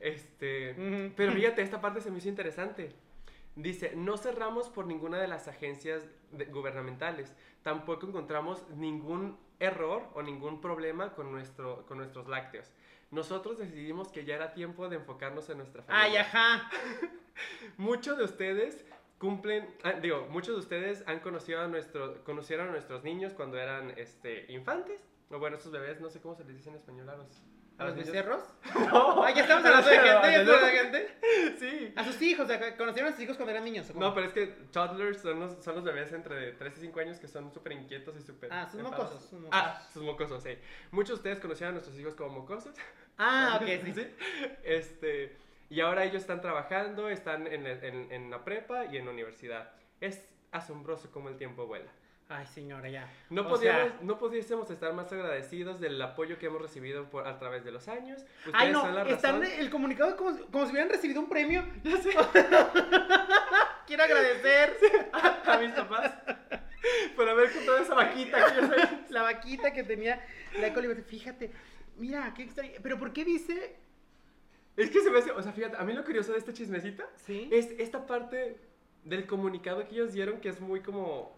Este, pero fíjate, esta parte se me hizo interesante. Dice, no cerramos por ninguna de las agencias de- gubernamentales. Tampoco encontramos ningún error o ningún problema con, nuestro, con nuestros lácteos. Nosotros decidimos que ya era tiempo de enfocarnos en nuestra familia. Ay, ajá. Muchos de ustedes cumplen, ah, digo, muchos de ustedes han conocido a nuestro, conocieron a nuestros niños cuando eran este, infantes. O bueno, estos bebés, no sé cómo se les dice en español a los... ¿A los becerros? No, Ah, ya estamos hablando de gente, ya no, estamos hablando de gente. Sí. A sus hijos, conocieron a sus hijos cuando eran niños. No, pero es que toddlers son los, son los bebés entre 3 y 5 años que son súper inquietos y súper. Ah, sus mocosos, sus mocosos. Ah, sus mocosos, sí. Muchos de ustedes conocían a nuestros hijos como mocosos. Ah, ok, sí. Este, y ahora ellos están trabajando, están en, en- en la prepa y en la universidad. Es asombroso cómo el tiempo vuela. Ay, señora, ya. No, podíamos, sea- no pudiésemos estar más agradecidos del apoyo que hemos recibido por, a través de los años. Ustedes Ay, no, son la están razón. el comunicado como, como si hubieran recibido un premio. Ya sé, Quiero agradecer a mis papás por haber comprado esa vaquita que yo soy. la vaquita que tenía la Ecoliberty. Fíjate, mira, qué extraño. Pero ¿por qué dice? Es que se me hace, o sea, fíjate, a mí lo curioso de este chismecita Sí. es esta parte del comunicado que ellos dieron que es muy como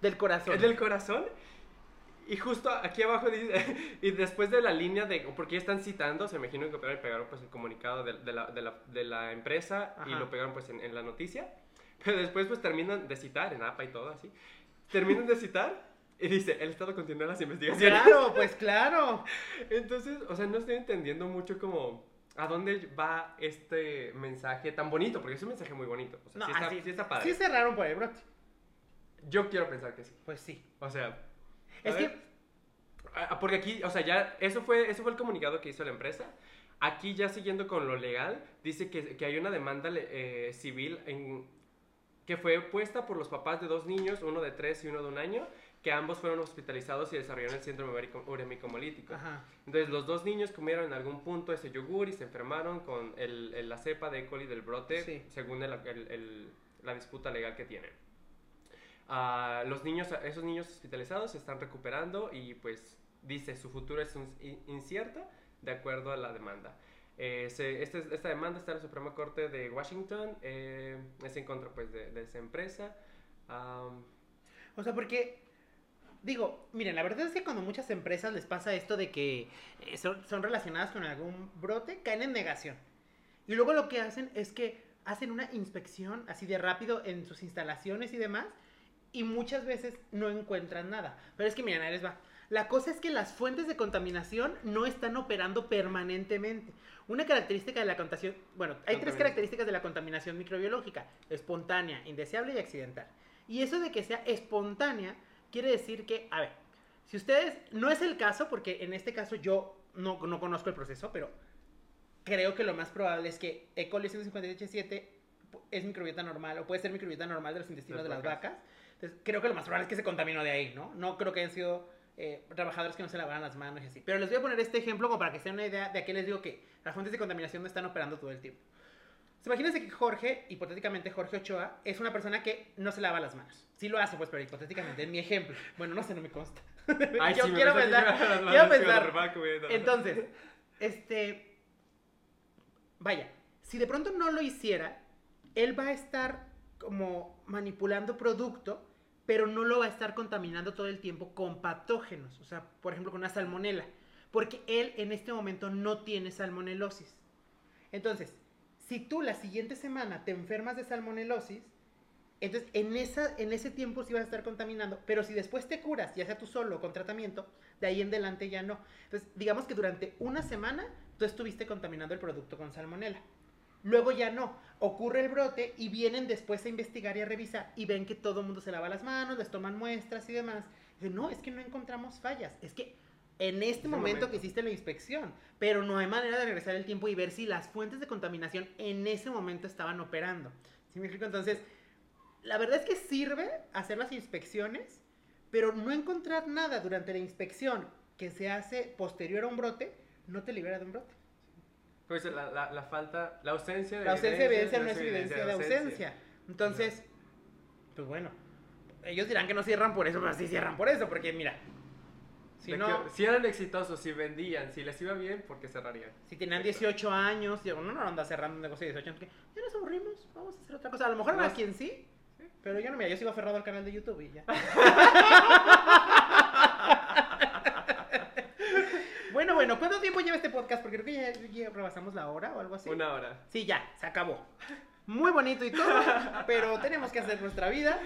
Del corazón. el del corazón. Y justo aquí abajo dice, y después de la línea de, porque ya están citando, se imagino que y pegaron pues el comunicado de, de la, de, la, de la empresa y Ajá. lo pegaron pues en, en la noticia. Pero después pues terminan de citar, en APA y todo así. Terminan de citar y dice, el Estado continúa las investigaciones. Claro, pues claro. Entonces, o sea, no estoy entendiendo mucho como a dónde va este mensaje tan bonito, porque es un mensaje muy bonito. O sea, No, sí, está, así- sí está padre. Sí cerraron por el brote. Yo quiero pensar que sí. Pues sí. O sea, Es que ver, ah, porque aquí, o sea, ya eso fue eso fue el comunicado que hizo la empresa. Aquí ya siguiendo con lo legal, dice que, que hay una demanda eh, civil en, que fue puesta por los papás de dos niños, uno de tres y uno de un año, que ambos fueron hospitalizados y desarrollaron el síndrome urémico- urémico-hemolítico. Entonces los dos niños comieron en algún punto ese yogur y se enfermaron con el- el- la cepa de E. coli del brote, Sí. según el- la disputa legal que tienen. Ah, los niños, esos niños hospitalizados se están recuperando y pues dice su futuro es incierto de acuerdo a la demanda. Eh, se- este- esta demanda está en la Suprema Corte de Washington, eh, es en contra pues de, de esa empresa. Am, O sea, porque, digo, miren, la verdad es que cuando muchas empresas les pasa esto de que eh, son, son relacionadas con algún brote, caen en negación. Y luego lo que hacen es que hacen una inspección así de rápido en sus instalaciones y demás, y muchas veces no encuentran nada. Pero es que, miren, ahí les va. La cosa es que las fuentes de contaminación no están operando permanentemente. Una característica de la contaminación, bueno, hay tres características de la contaminación microbiológica, espontánea, indeseable y accidental. Y eso de que sea espontánea quiere decir que, a ver, si ustedes, no es el caso, porque en este caso yo no, no conozco el proceso, pero creo que lo más probable es que E. coli 157 es microbiota normal, o puede ser microbiota normal de los intestinos Las de las vacas. vacas. Entonces, creo que lo más probable es que se contaminó de ahí, ¿no? No creo que hayan sido eh, trabajadores que no se lavaran las manos y así. Pero les voy a poner este ejemplo como para que se den una idea de a qué les digo que las fuentes de contaminación no están operando todo el tiempo. Imagínense que Jorge, hipotéticamente Jorge Ochoa, es una persona que no se lava las manos. Sí lo hace, pues, pero hipotéticamente, en mi ejemplo. Bueno, no sé, no me consta. Ay, Yo sí, quiero pensar, quiero manos, pensar. Entonces, este, vaya, si de pronto no lo hiciera, él va a estar como manipulando producto, pero no lo va a estar contaminando todo el tiempo con patógenos, o sea, por ejemplo, con una salmonela, porque él en este momento no tiene salmonelosis. Entonces, si tú la siguiente semana te enfermas de salmonelosis, entonces en, esa, en ese tiempo sí vas a estar contaminando, pero si después te curas, ya sea tú solo con tratamiento, de ahí en adelante ya no. Entonces, digamos que durante una semana tú estuviste contaminando el producto con salmonela. Luego ya no. Ocurre el brote y vienen después a investigar y a revisar y ven que todo el mundo se lava las manos, les toman muestras y demás. Dicen, no, es que no encontramos fallas. Es que en este momento, momento. que hiciste la inspección, pero no hay manera de regresar el tiempo y ver si las fuentes de contaminación en ese momento estaban operando. ¿Sí me explico? Entonces, la verdad es que sirve hacer las inspecciones, pero no encontrar nada durante la inspección que se hace posterior a un brote, no te libera de un brote. Pues la, la, la falta, la ausencia de La ausencia de evidencia no es es evidencia de ausencia. Entonces, pues bueno, ellos dirán que no cierran por eso, pero sí cierran por eso, porque mira, si no, que si eran exitosos, si vendían, si les iba bien, ¿por qué cerrarían? si tenían 18 años, digo, no, no anda cerrando un negocio de 18 años, ya nos aburrimos, vamos a hacer otra cosa. A lo mejor No. a quien sí, pero yo no, mira, yo sigo aferrado al canal de YouTube y ya. bueno, bueno, ¿cuánto tiempo lleva este podcast? Porque creo que ya, ya rebasamos la hora o algo así. Una hora. Sí, ya, se acabó. Muy bonito y todo, pero tenemos que hacer nuestra vida.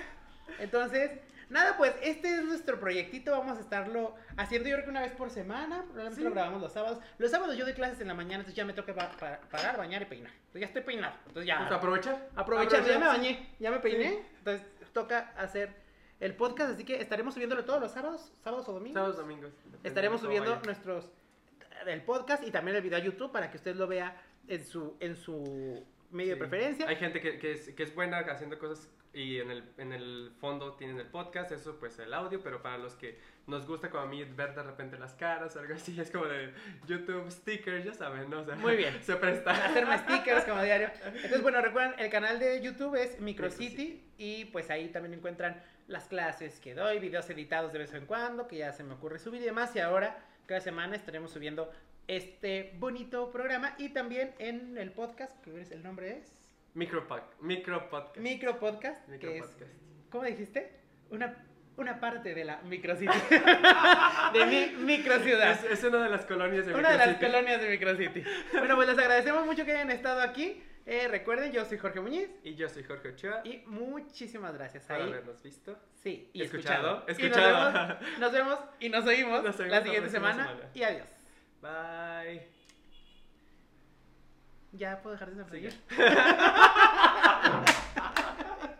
Entonces, Nada, pues este es nuestro proyectito. Vamos a estarlo haciendo yo creo que una vez por semana. Probablemente Sí. lo grabamos los sábados. Los sábados yo doy clases en la mañana, entonces ya me toca pa- pa- parar, bañar y peinar. Entonces ya estoy peinado. Entonces ya. Pues aprovecha. Aprovechando, ya me bañé, ya me peiné. Sí. Entonces toca hacer el podcast, así que estaremos subiéndolo todos los sábados, sábados o domingos. Sábados, domingos. depende Estaremos subiendo vaya. nuestros el podcast y también el video a YouTube para que usted lo vea en su en su medio de preferencia. Hay gente que, que es, que es buena haciendo cosas y en el, en el fondo tienen el podcast, eso pues el audio, pero para los que nos gusta como a mí ver de repente las caras o algo así, es como de YouTube stickers, ya saben, ¿no? O sea, Muy bien. Se presta. hacerme stickers como diario. Entonces, bueno, recuerden, el canal de YouTube es Microcity y pues ahí también encuentran las clases que doy, videos editados de vez en cuando, que ya se me ocurre subir y demás. Y ahora, cada semana estaremos subiendo este bonito programa y también en el podcast, que el nombre es Micro, pod- micro podcast. Micro Podcast, Micro que es, podcast. ¿cómo dijiste? Una, una parte de la Microcity, de mi microciudad. Es, es una de las colonias de Una de las Microcity. colonias de Microcity. Bueno, pues les agradecemos mucho que hayan estado aquí. Eh, recuerden, yo soy Jorge Muñiz Y yo soy Jorge Ochoa. y muchísimas gracias. por habernos visto. sí, y Escuchado, escuchado. Y nos vemos, nos vemos y nos oímos Nos oímos la siguiente semana. Y adiós. Bye. Ya puedo dejar de sonreír.